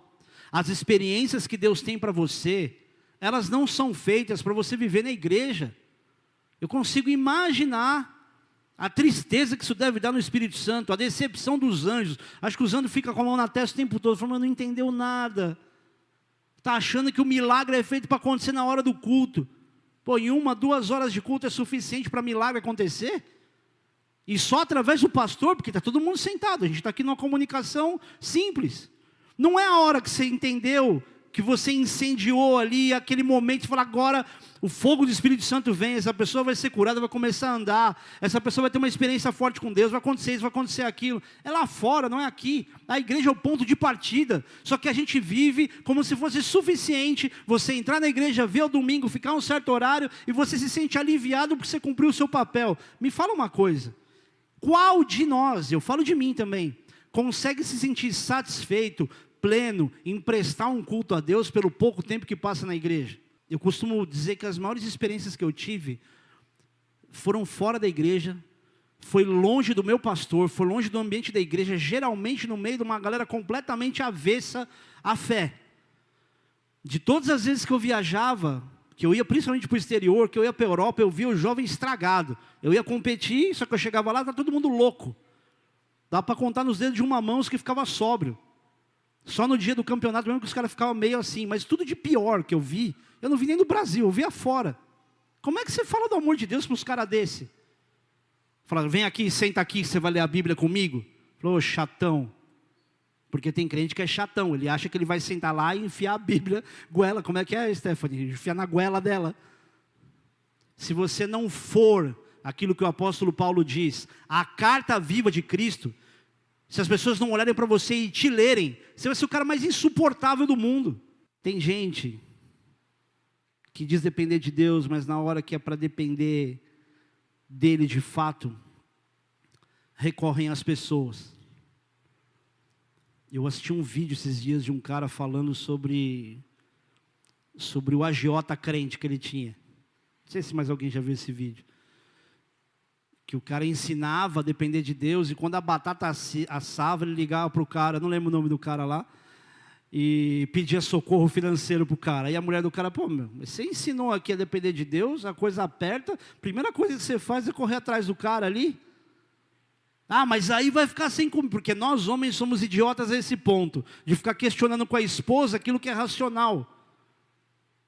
As experiências que Deus tem para você, elas não são feitas para você viver na igreja. Eu consigo imaginar a tristeza que isso deve dar no Espírito Santo, a decepção dos anjos. Acho que os anjos ficam com a mão na testa o tempo todo, falando, não entendeu nada. Está achando que o milagre é feito para acontecer na hora do culto. Pô, em uma, duas horas de culto é suficiente para milagre acontecer? E só através do pastor, porque está todo mundo sentado, a gente está aqui numa comunicação simples. Não é a hora que você entendeu que você incendiou ali, aquele momento, e fala, agora o fogo do Espírito Santo vem, essa pessoa vai ser curada, vai começar a andar, essa pessoa vai ter uma experiência forte com Deus, vai acontecer isso, vai acontecer aquilo. É lá fora, não é aqui. A igreja é o ponto de partida. Só que a gente vive como se fosse suficiente você entrar na igreja, ver o domingo, ficar um certo horário e você se sente aliviado porque você cumpriu o seu papel. Me fala uma coisa. Qual de nós, eu falo de mim também, consegue se sentir satisfeito, pleno, em prestar um culto a Deus pelo pouco tempo que passa na igreja? Eu costumo dizer que as maiores experiências que eu tive foram fora da igreja, foi longe do meu pastor, foi longe do ambiente da igreja, geralmente no meio de uma galera completamente avessa à fé. De todas as vezes que eu viajava, que eu ia principalmente para o exterior, que eu ia para a Europa, eu via o jovem estragado. Eu ia competir, só que eu chegava lá, tá todo mundo louco. Dá para contar nos dedos de uma mão os que ficava sóbrio. Só no dia do campeonato mesmo que os caras ficavam meio assim, mas tudo de pior que eu vi, eu não vi nem no Brasil, eu vi afora. Como é que você fala do amor de Deus para os caras desse? Falaram, vem aqui, senta aqui, você vai ler a Bíblia comigo. Falou, oh, chatão. Porque tem crente que é chatão, ele acha que ele vai sentar lá e enfiar a Bíblia, goela, como é que é, Stephanie? Enfiar na goela dela. Se você não for aquilo que o apóstolo Paulo diz, a carta viva de Cristo, se as pessoas não olharem para você e te lerem, você vai ser o cara mais insuportável do mundo. Tem gente que diz depender de Deus, mas na hora que é para depender dele de fato, recorrem às pessoas. Eu assisti um vídeo esses dias de um cara falando sobre sobre o agiota crente que ele tinha. Não sei se mais alguém já viu esse vídeo que o cara ensinava a depender de Deus, e quando a batata assava, ele ligava para o cara, não lembro o nome do cara lá, e pedia socorro financeiro para o cara. E a mulher do cara, pô, meu, você ensinou aqui a depender de Deus, a coisa aperta, primeira coisa que você faz é correr atrás do cara ali. Ah, mas aí vai ficar sem comer, porque nós homens somos idiotas a esse ponto, de ficar questionando com a esposa aquilo que é racional.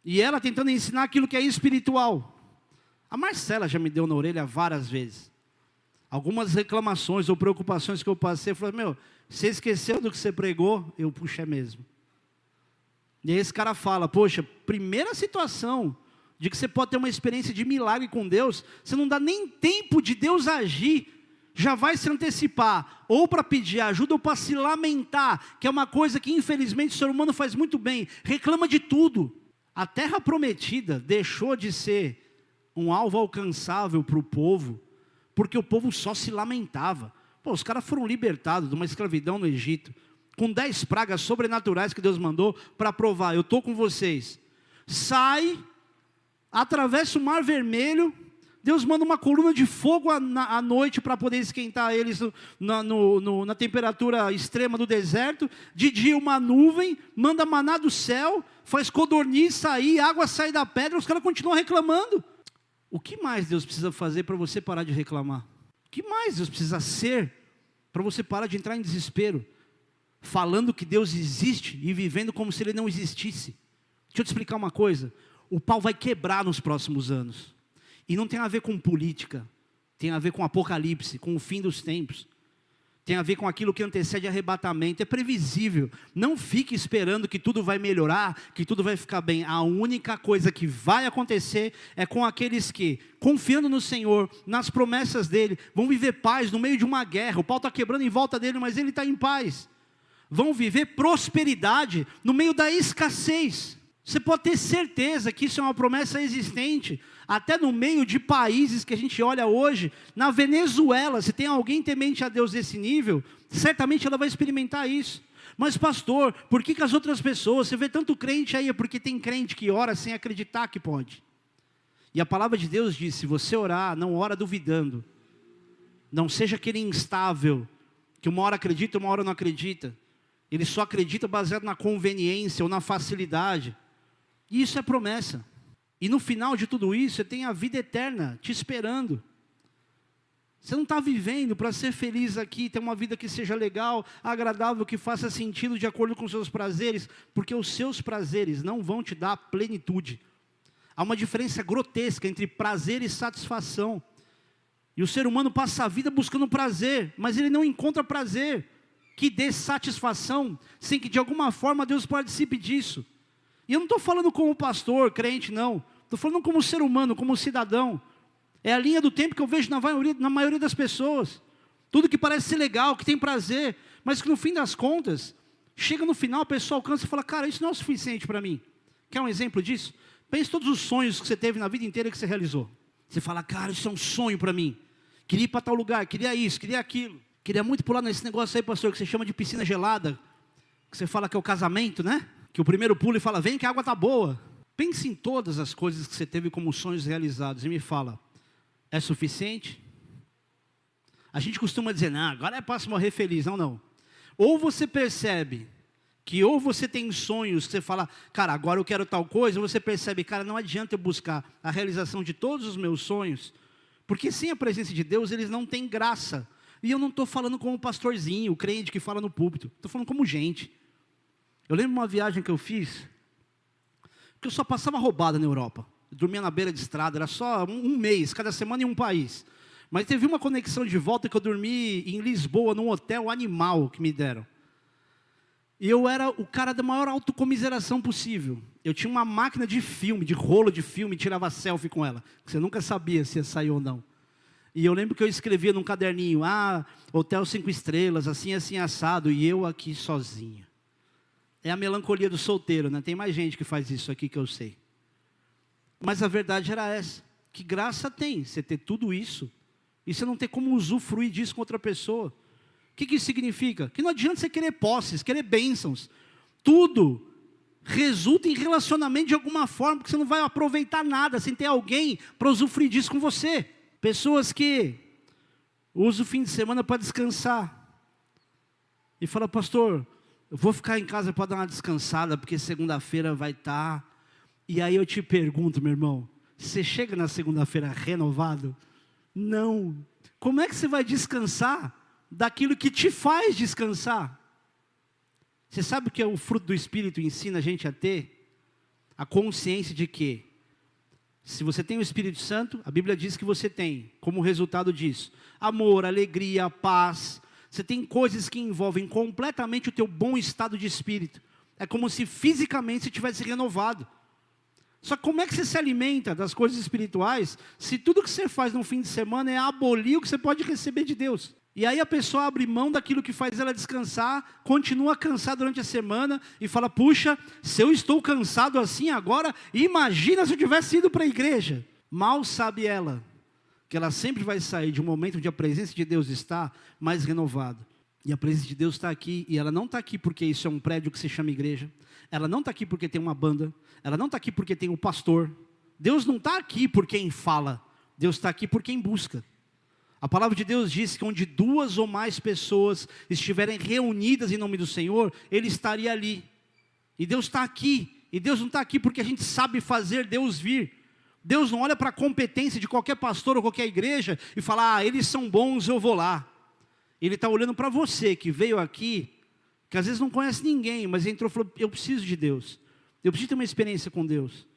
E ela tentando ensinar aquilo que é espiritual. A Marcela já me deu na orelha várias vezes algumas reclamações ou preocupações que eu passei, falei, meu, você esqueceu do que você pregou? Eu, puxa, é mesmo. E aí esse cara fala, poxa, primeira situação de que você pode ter uma experiência de milagre com Deus, você não dá nem tempo de Deus agir, já vai se antecipar, ou para pedir ajuda, ou para se lamentar, que é uma coisa que infelizmente o ser humano faz muito bem, reclama de tudo. A terra prometida deixou de ser um alvo alcançável para o povo, porque o povo só se lamentava. Pô, os caras foram libertados de uma escravidão no Egito, com dez pragas sobrenaturais que Deus mandou para provar: eu estou com vocês. Sai, atravessa o mar vermelho, Deus manda uma coluna de fogo à, noite para poder esquentar eles na, no, no, na temperatura extrema do deserto. De dia, uma nuvem, manda maná do céu, faz codorniz sair, água sair da pedra, os caras continuam reclamando. O que mais Deus precisa fazer para você parar de reclamar? O que mais Deus precisa ser para você parar de entrar em desespero? Falando que Deus existe e vivendo como se Ele não existisse. Deixa eu te explicar uma coisa. O pau vai quebrar nos próximos anos. E não tem a ver com política. Tem a ver com apocalipse, com o fim dos tempos tem a ver com aquilo que antecede arrebatamento, é previsível. Não fique esperando que tudo vai melhorar, que tudo vai ficar bem. A única coisa que vai acontecer é com aqueles que, confiando no Senhor, nas promessas dele, vão viver paz no meio de uma guerra. O pau está quebrando em volta dele, mas ele está em paz. Vão viver prosperidade no meio da escassez. Você pode ter certeza que isso é uma promessa existente, até no meio de países que a gente olha hoje. Na Venezuela, se tem alguém temente a Deus desse nível, certamente ela vai experimentar isso. Mas, pastor, por que, que as outras pessoas, você vê tanto crente aí, é porque tem crente que ora sem acreditar que pode. E a palavra de Deus diz: se você orar, não ora duvidando. Não seja aquele instável, que uma hora acredita, uma hora não acredita. Ele só acredita baseado na conveniência ou na facilidade. E isso é promessa. E no final de tudo isso, você tem a vida eterna te esperando. Você não está vivendo para ser feliz aqui, ter uma vida que seja legal, agradável, que faça sentido de acordo com os seus prazeres, porque os seus prazeres não vão te dar plenitude. Há uma diferença grotesca entre prazer e satisfação. E o ser humano passa a vida buscando prazer, mas ele não encontra prazer que dê satisfação, sem que de alguma forma Deus participe disso. E eu não estou falando como pastor, crente, não. Estou falando como ser humano, como cidadão. É a linha do tempo que eu vejo na maioria, na maioria das pessoas. Tudo que parece ser legal, que tem prazer, mas que no fim das contas, chega no final, a pessoa alcança e fala: Cara, isso não é o suficiente para mim. Quer um exemplo disso? Pense todos os sonhos que você teve na vida inteira que você realizou. Você fala: Cara, isso é um sonho para mim. Queria ir para tal lugar, queria isso, queria aquilo. Queria muito pular nesse negócio aí, pastor, que você chama de piscina gelada. Que você fala que é o casamento, né? Que o primeiro pulo e fala: Vem que a água tá boa. Pense em todas as coisas que você teve como sonhos realizados e me fala: É suficiente? A gente costuma dizer, não, agora é para morrer feliz. Não, não. Ou você percebe que ou você tem sonhos você fala, cara, agora eu quero tal coisa, ou você percebe, cara, não adianta eu buscar a realização de todos os meus sonhos, porque sem a presença de Deus eles não têm graça. E eu não estou falando como pastorzinho, o crente que fala no púlpito, estou falando como gente. Eu lembro uma viagem que eu fiz, que eu só passava roubada na Europa. Eu dormia na beira de estrada, era só um, um mês, cada semana em um país. Mas teve uma conexão de volta que eu dormi em Lisboa, num hotel animal que me deram. E eu era o cara da maior autocomiseração possível. Eu tinha uma máquina de filme, de rolo de filme, tirava selfie com ela. Você nunca sabia se ia sair ou não. E eu lembro que eu escrevia num caderninho, ah, hotel cinco estrelas, assim, assim, assado, e eu aqui sozinho. É a melancolia do solteiro, né? Tem mais gente que faz isso aqui que eu sei. Mas a verdade era essa. Que graça tem você ter tudo isso e você não tem como usufruir disso com outra pessoa. O que, que isso significa? Que não adianta você querer posses, querer bênçãos. Tudo resulta em relacionamento de alguma forma, porque você não vai aproveitar nada sem ter alguém para usufruir disso com você. Pessoas que usam o fim de semana para descansar. E fala, pastor, eu vou ficar em casa para dar uma descansada, porque segunda-feira vai estar. Tá. E aí eu te pergunto, meu irmão, você chega na segunda-feira renovado? Não. Como é que você vai descansar daquilo que te faz descansar? Você sabe o que é o fruto do Espírito ensina a gente a ter? A consciência de que, se você tem o Espírito Santo, a Bíblia diz que você tem, como resultado disso, amor, alegria, paz. Você tem coisas que envolvem completamente o teu bom estado de espírito. É como se fisicamente você tivesse renovado. Só como é que você se alimenta das coisas espirituais se tudo que você faz no fim de semana é abolir o que você pode receber de Deus? E aí a pessoa abre mão daquilo que faz ela descansar, continua cansada durante a semana e fala: puxa, se eu estou cansado assim agora, imagina se eu tivesse ido para a igreja. Mal sabe ela que ela sempre vai sair de um momento onde a presença de Deus está mais renovada. E a presença de Deus está aqui, e ela não está aqui porque isso é um prédio que se chama igreja, ela não está aqui porque tem uma banda, ela não está aqui porque tem um pastor. Deus não está aqui por quem fala, Deus está aqui por quem busca. A palavra de Deus diz que onde duas ou mais pessoas estiverem reunidas em nome do Senhor, Ele estaria ali. E Deus está aqui, e Deus não está aqui porque a gente sabe fazer Deus vir. Deus não olha para a competência de qualquer pastor ou qualquer igreja e fala, ah, eles são bons, eu vou lá. Ele está olhando para você que veio aqui, que às vezes não conhece ninguém, mas entrou e falou: Eu preciso de Deus, eu preciso ter uma experiência com Deus.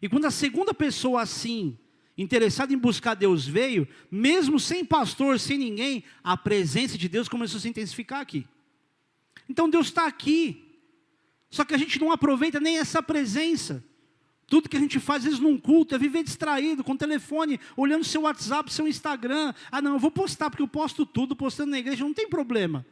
E quando a segunda pessoa assim, interessada em buscar Deus, veio, mesmo sem pastor, sem ninguém, a presença de Deus começou a se intensificar aqui. Então Deus está aqui, só que a gente não aproveita nem essa presença. Tudo que a gente faz, às vezes, num culto, é viver distraído, com o telefone, olhando seu WhatsApp, seu Instagram. Ah, não, eu vou postar, porque eu posto tudo, postando na igreja, não tem problema.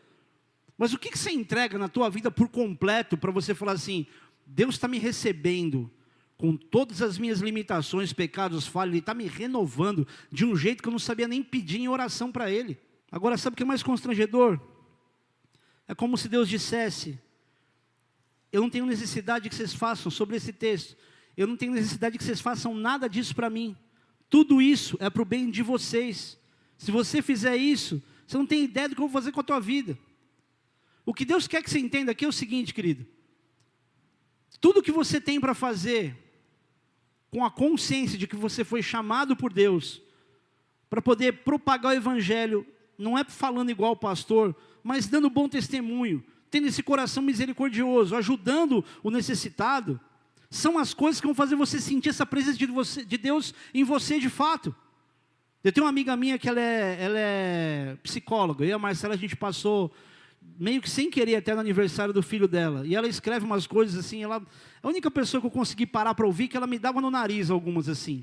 Mas o que, que você entrega na tua vida por completo, para você falar assim, Deus está me recebendo, com todas as minhas limitações, pecados, falhas, Ele está me renovando, de um jeito que eu não sabia nem pedir em oração para Ele. Agora, sabe o que é mais constrangedor? É como se Deus dissesse, eu não tenho necessidade que vocês façam sobre esse texto, eu não tenho necessidade que vocês façam nada disso para mim. Tudo isso é para o bem de vocês. Se você fizer isso, você não tem ideia do que eu vou fazer com a tua vida. O que Deus quer que você entenda aqui é o seguinte, querido. Tudo que você tem para fazer, com a consciência de que você foi chamado por Deus, para poder propagar o Evangelho, não é falando igual o pastor, mas dando bom testemunho, tendo esse coração misericordioso, ajudando o necessitado são as coisas que vão fazer você sentir essa presença de, você, de Deus em você de fato. Eu tenho uma amiga minha que ela é, ela é psicóloga, e a Marcela a gente passou meio que sem querer até no aniversário do filho dela. E ela escreve umas coisas assim, ela, a única pessoa que eu consegui parar para ouvir que ela me dava no nariz algumas assim.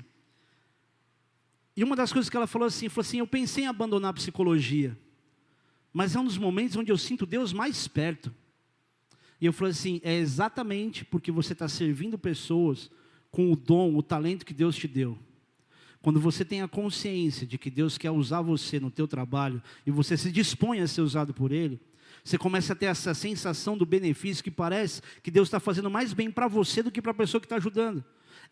E uma das coisas que ela falou assim, foi assim, eu pensei em abandonar a psicologia, mas é um dos momentos onde eu sinto Deus mais perto. E eu falei assim, é exatamente porque você está servindo pessoas com o dom, o talento que Deus te deu. Quando você tem a consciência de que Deus quer usar você no teu trabalho e você se dispõe a ser usado por Ele, você começa a ter essa sensação do benefício que parece que Deus está fazendo mais bem para você do que para a pessoa que está ajudando.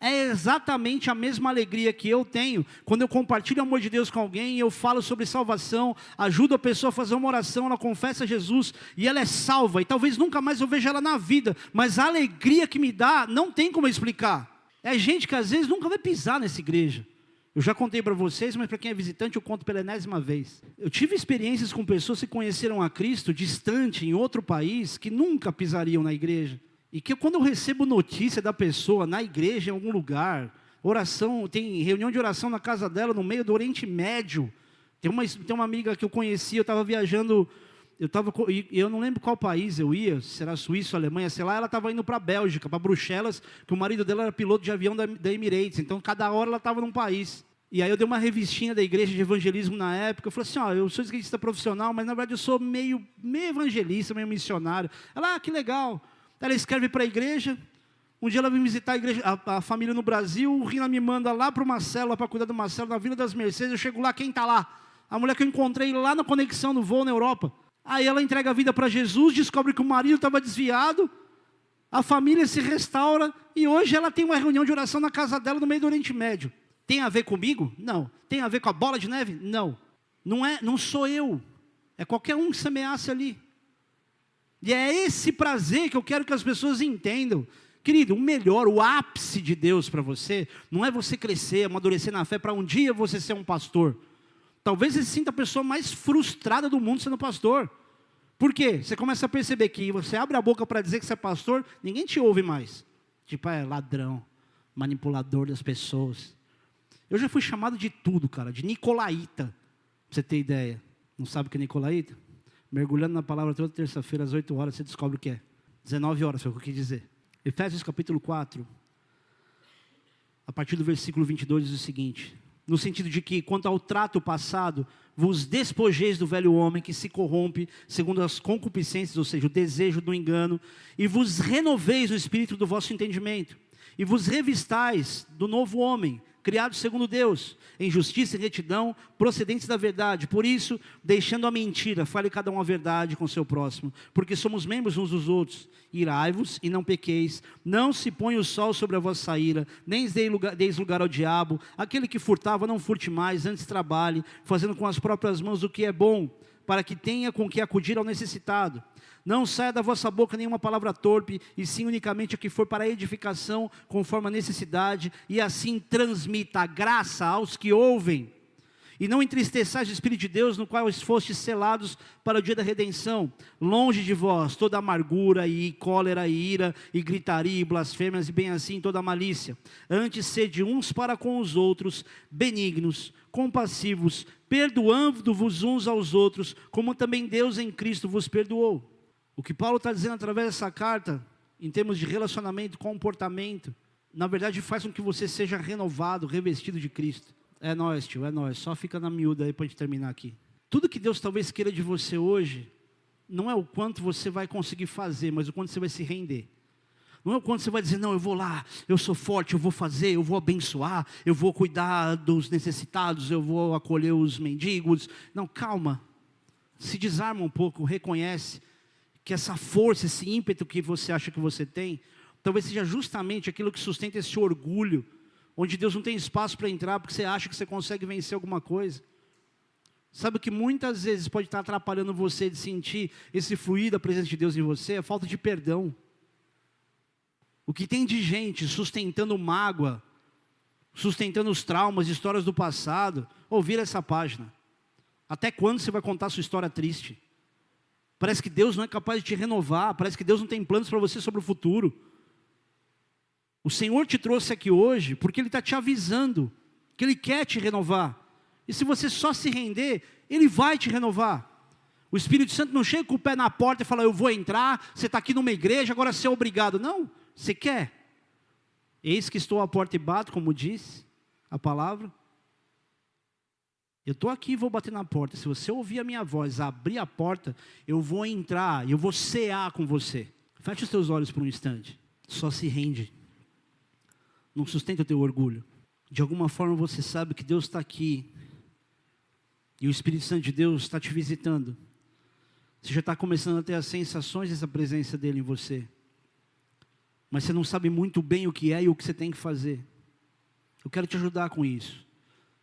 É exatamente a mesma alegria que eu tenho quando eu compartilho o amor de Deus com alguém, eu falo sobre salvação, ajudo a pessoa a fazer uma oração, ela confessa Jesus e ela é salva, e talvez nunca mais eu veja ela na vida, mas a alegria que me dá não tem como explicar. É gente que às vezes nunca vai pisar nessa igreja. Eu já contei para vocês, mas para quem é visitante eu conto pela enésima vez. Eu tive experiências com pessoas que conheceram a Cristo distante, em outro país, que nunca pisariam na igreja. E que quando eu recebo notícia da pessoa na igreja, em algum lugar, oração, tem reunião de oração na casa dela, no meio do Oriente Médio. Tem uma, tem uma amiga que eu conheci, eu estava viajando, eu estava, eu não lembro qual país eu ia, será Suíça, Alemanha, sei lá, ela estava indo para a Bélgica, para Bruxelas, que o marido dela era piloto de avião da, da Emirates, então cada hora ela estava num país. E aí eu dei uma revistinha da igreja de evangelismo na época. Eu falei assim, ó, eu sou esquerdista profissional, mas na verdade eu sou meio, meio evangelista, meio missionário. Ela, ah, que legal. Ela escreve para a igreja. Um dia ela vem visitar a, igreja, a, a família no Brasil. O Rina me manda lá para uma célula, para cuidar do Marcelo, na Vila das Mercedes. Eu chego lá, quem está lá? A mulher que eu encontrei lá na conexão no voo na Europa. Aí ela entrega a vida para Jesus, descobre que o marido estava desviado. A família se restaura. E hoje ela tem uma reunião de oração na casa dela no meio do Oriente Médio. Tem a ver comigo? Não. Tem a ver com a bola de neve? Não. Não é, não sou eu. É qualquer um que semeasse ali. E é esse prazer que eu quero que as pessoas entendam. Querido, o melhor, o ápice de Deus para você, não é você crescer, amadurecer na fé para um dia você ser um pastor. Talvez você sinta a pessoa mais frustrada do mundo sendo pastor. Por quê? Você começa a perceber que você abre a boca para dizer que você é pastor, ninguém te ouve mais. Tipo, é ladrão, manipulador das pessoas. Eu já fui chamado de tudo, cara, de Nicolaíta, pra você ter ideia. Não sabe o que é Nicolaíta? Mergulhando na palavra toda terça-feira, às 8 horas, você descobre o que é. 19 horas, foi o que eu quis dizer. Efésios capítulo 4, a partir do versículo 22, diz o seguinte: no sentido de que, quanto ao trato passado, vos despojeis do velho homem que se corrompe segundo as concupiscências, ou seja, o desejo do engano, e vos renoveis o espírito do vosso entendimento, e vos revistais do novo homem criados segundo Deus, em justiça e retidão, procedentes da verdade. Por isso, deixando a mentira, fale cada um a verdade com seu próximo, porque somos membros uns dos outros. Irai-vos e não pequeis, não se põe o sol sobre a vossa ira, nem deis lugar ao diabo. Aquele que furtava, não furte mais, antes trabalhe, fazendo com as próprias mãos o que é bom, para que tenha com que acudir ao necessitado. Não saia da vossa boca nenhuma palavra torpe, e sim unicamente a que for para a edificação, conforme a necessidade, e assim transmita a graça aos que ouvem. E não entristeçais o Espírito de Deus, no qual fostes selados para o dia da redenção. Longe de vós toda amargura e cólera e ira e gritaria e blasfêmias e bem assim toda malícia. Antes sede uns para com os outros benignos, compassivos, perdoando-vos uns aos outros, como também Deus em Cristo vos perdoou. O que Paulo está dizendo através dessa carta, em termos de relacionamento, comportamento, na verdade faz com que você seja renovado, revestido de Cristo. É nós, tio, é nós. Só fica na miúda aí para gente terminar aqui. Tudo que Deus talvez queira de você hoje, não é o quanto você vai conseguir fazer, mas o quanto você vai se render. Não é o quanto você vai dizer, não, eu vou lá, eu sou forte, eu vou fazer, eu vou abençoar, eu vou cuidar dos necessitados, eu vou acolher os mendigos. Não, calma. Se desarma um pouco, reconhece que essa força, esse ímpeto que você acha que você tem, talvez seja justamente aquilo que sustenta esse orgulho, onde Deus não tem espaço para entrar porque você acha que você consegue vencer alguma coisa. Sabe o que muitas vezes pode estar atrapalhando você de sentir esse fluir da presença de Deus em você? É a falta de perdão. O que tem de gente sustentando mágoa, sustentando os traumas, histórias do passado, ouvir essa página. Até quando você vai contar sua história triste? Parece que Deus não é capaz de te renovar, parece que Deus não tem planos para você sobre o futuro. O Senhor te trouxe aqui hoje porque Ele está te avisando que Ele quer te renovar. E se você só se render, Ele vai te renovar. O Espírito Santo não chega com o pé na porta e fala: Eu vou entrar, você está aqui numa igreja, agora você é obrigado. Não, você quer. Eis que estou à porta e bato, como diz a palavra. Eu estou aqui e vou bater na porta. Se você ouvir a minha voz, abrir a porta, eu vou entrar, eu vou cear com você. Feche os teus olhos por um instante. Só se rende. Não sustenta o teu orgulho. De alguma forma você sabe que Deus está aqui. E o Espírito Santo de Deus está te visitando. Você já está começando a ter as sensações dessa presença dele em você. Mas você não sabe muito bem o que é e o que você tem que fazer. Eu quero te ajudar com isso.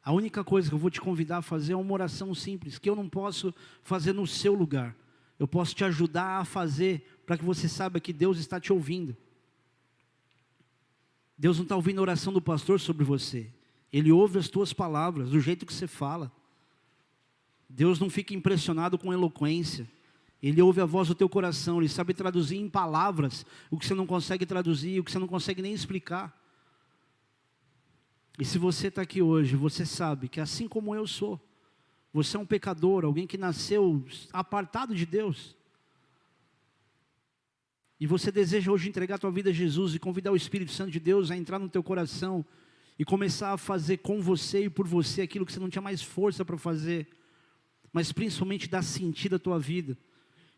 A única coisa que eu vou te convidar a fazer é uma oração simples, que eu não posso fazer no seu lugar. Eu posso te ajudar a fazer para que você saiba que Deus está te ouvindo. Deus não está ouvindo a oração do pastor sobre você. Ele ouve as tuas palavras, do jeito que você fala. Deus não fica impressionado com eloquência. Ele ouve a voz do teu coração, ele sabe traduzir em palavras o que você não consegue traduzir, o que você não consegue nem explicar. E se você está aqui hoje, você sabe que assim como eu sou, você é um pecador, alguém que nasceu apartado de Deus. E você deseja hoje entregar a tua vida a Jesus e convidar o Espírito Santo de Deus a entrar no teu coração e começar a fazer com você e por você aquilo que você não tinha mais força para fazer, mas principalmente dar sentido à tua vida.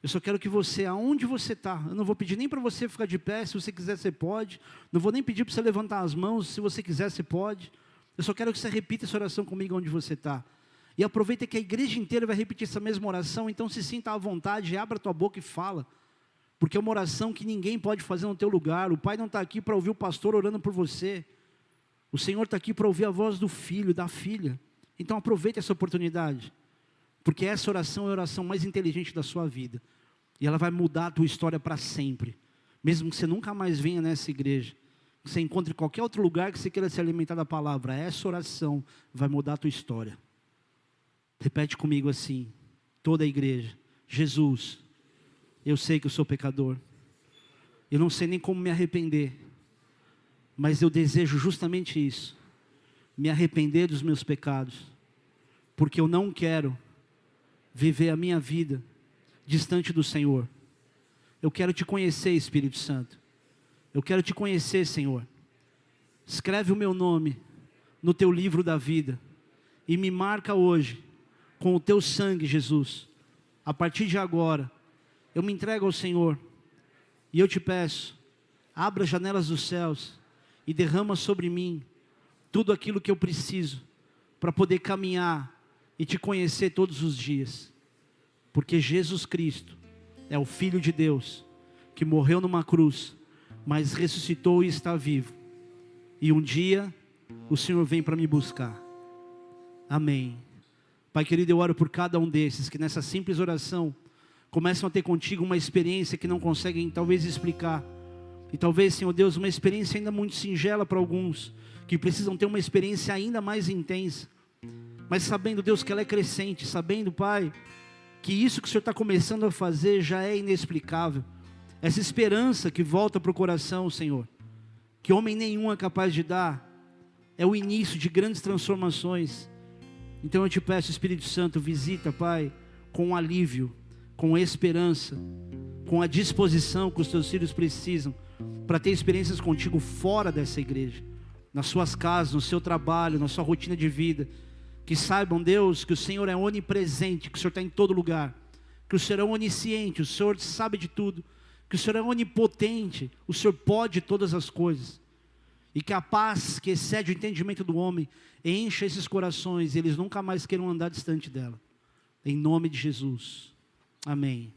Eu só quero que você, aonde você está, eu não vou pedir nem para você ficar de pé, se você quiser, você pode. Não vou nem pedir para você levantar as mãos, se você quiser, você pode. Eu só quero que você repita essa oração comigo onde você está. E aproveita que a igreja inteira vai repetir essa mesma oração, então se sinta à vontade, abra tua boca e fala. Porque é uma oração que ninguém pode fazer no teu lugar. O pai não está aqui para ouvir o pastor orando por você. O Senhor está aqui para ouvir a voz do filho, da filha. Então aproveite essa oportunidade. Porque essa oração é a oração mais inteligente da sua vida. E ela vai mudar a tua história para sempre. Mesmo que você nunca mais venha nessa igreja. Que você encontre qualquer outro lugar que você queira se alimentar da palavra. Essa oração vai mudar a tua história. Repete comigo assim. Toda a igreja. Jesus, eu sei que eu sou pecador. Eu não sei nem como me arrepender. Mas eu desejo justamente isso. Me arrepender dos meus pecados. Porque eu não quero viver a minha vida distante do Senhor. Eu quero te conhecer, Espírito Santo. Eu quero te conhecer, Senhor. Escreve o meu nome no teu livro da vida e me marca hoje com o teu sangue, Jesus. A partir de agora, eu me entrego ao Senhor e eu te peço, abra as janelas dos céus e derrama sobre mim tudo aquilo que eu preciso para poder caminhar e te conhecer todos os dias. Porque Jesus Cristo é o Filho de Deus, que morreu numa cruz, mas ressuscitou e está vivo. E um dia o Senhor vem para me buscar. Amém. Pai querido, eu oro por cada um desses que nessa simples oração começam a ter contigo uma experiência que não conseguem talvez explicar. E talvez, Senhor Deus, uma experiência ainda muito singela para alguns, que precisam ter uma experiência ainda mais intensa. Mas sabendo, Deus, que ela é crescente, sabendo, Pai, que isso que o Senhor está começando a fazer já é inexplicável. Essa esperança que volta para o coração, Senhor, que homem nenhum é capaz de dar, é o início de grandes transformações. Então eu te peço, Espírito Santo, visita, Pai, com alívio, com esperança, com a disposição que os teus filhos precisam para ter experiências contigo fora dessa igreja, nas suas casas, no seu trabalho, na sua rotina de vida que saibam, Deus, que o Senhor é onipresente, que o Senhor está em todo lugar, que o Senhor é onisciente, o Senhor sabe de tudo, que o Senhor é onipotente, o Senhor pode todas as coisas, e que a paz que excede o entendimento do homem encha esses corações e eles nunca mais queiram andar distante dela. Em nome de Jesus. Amém.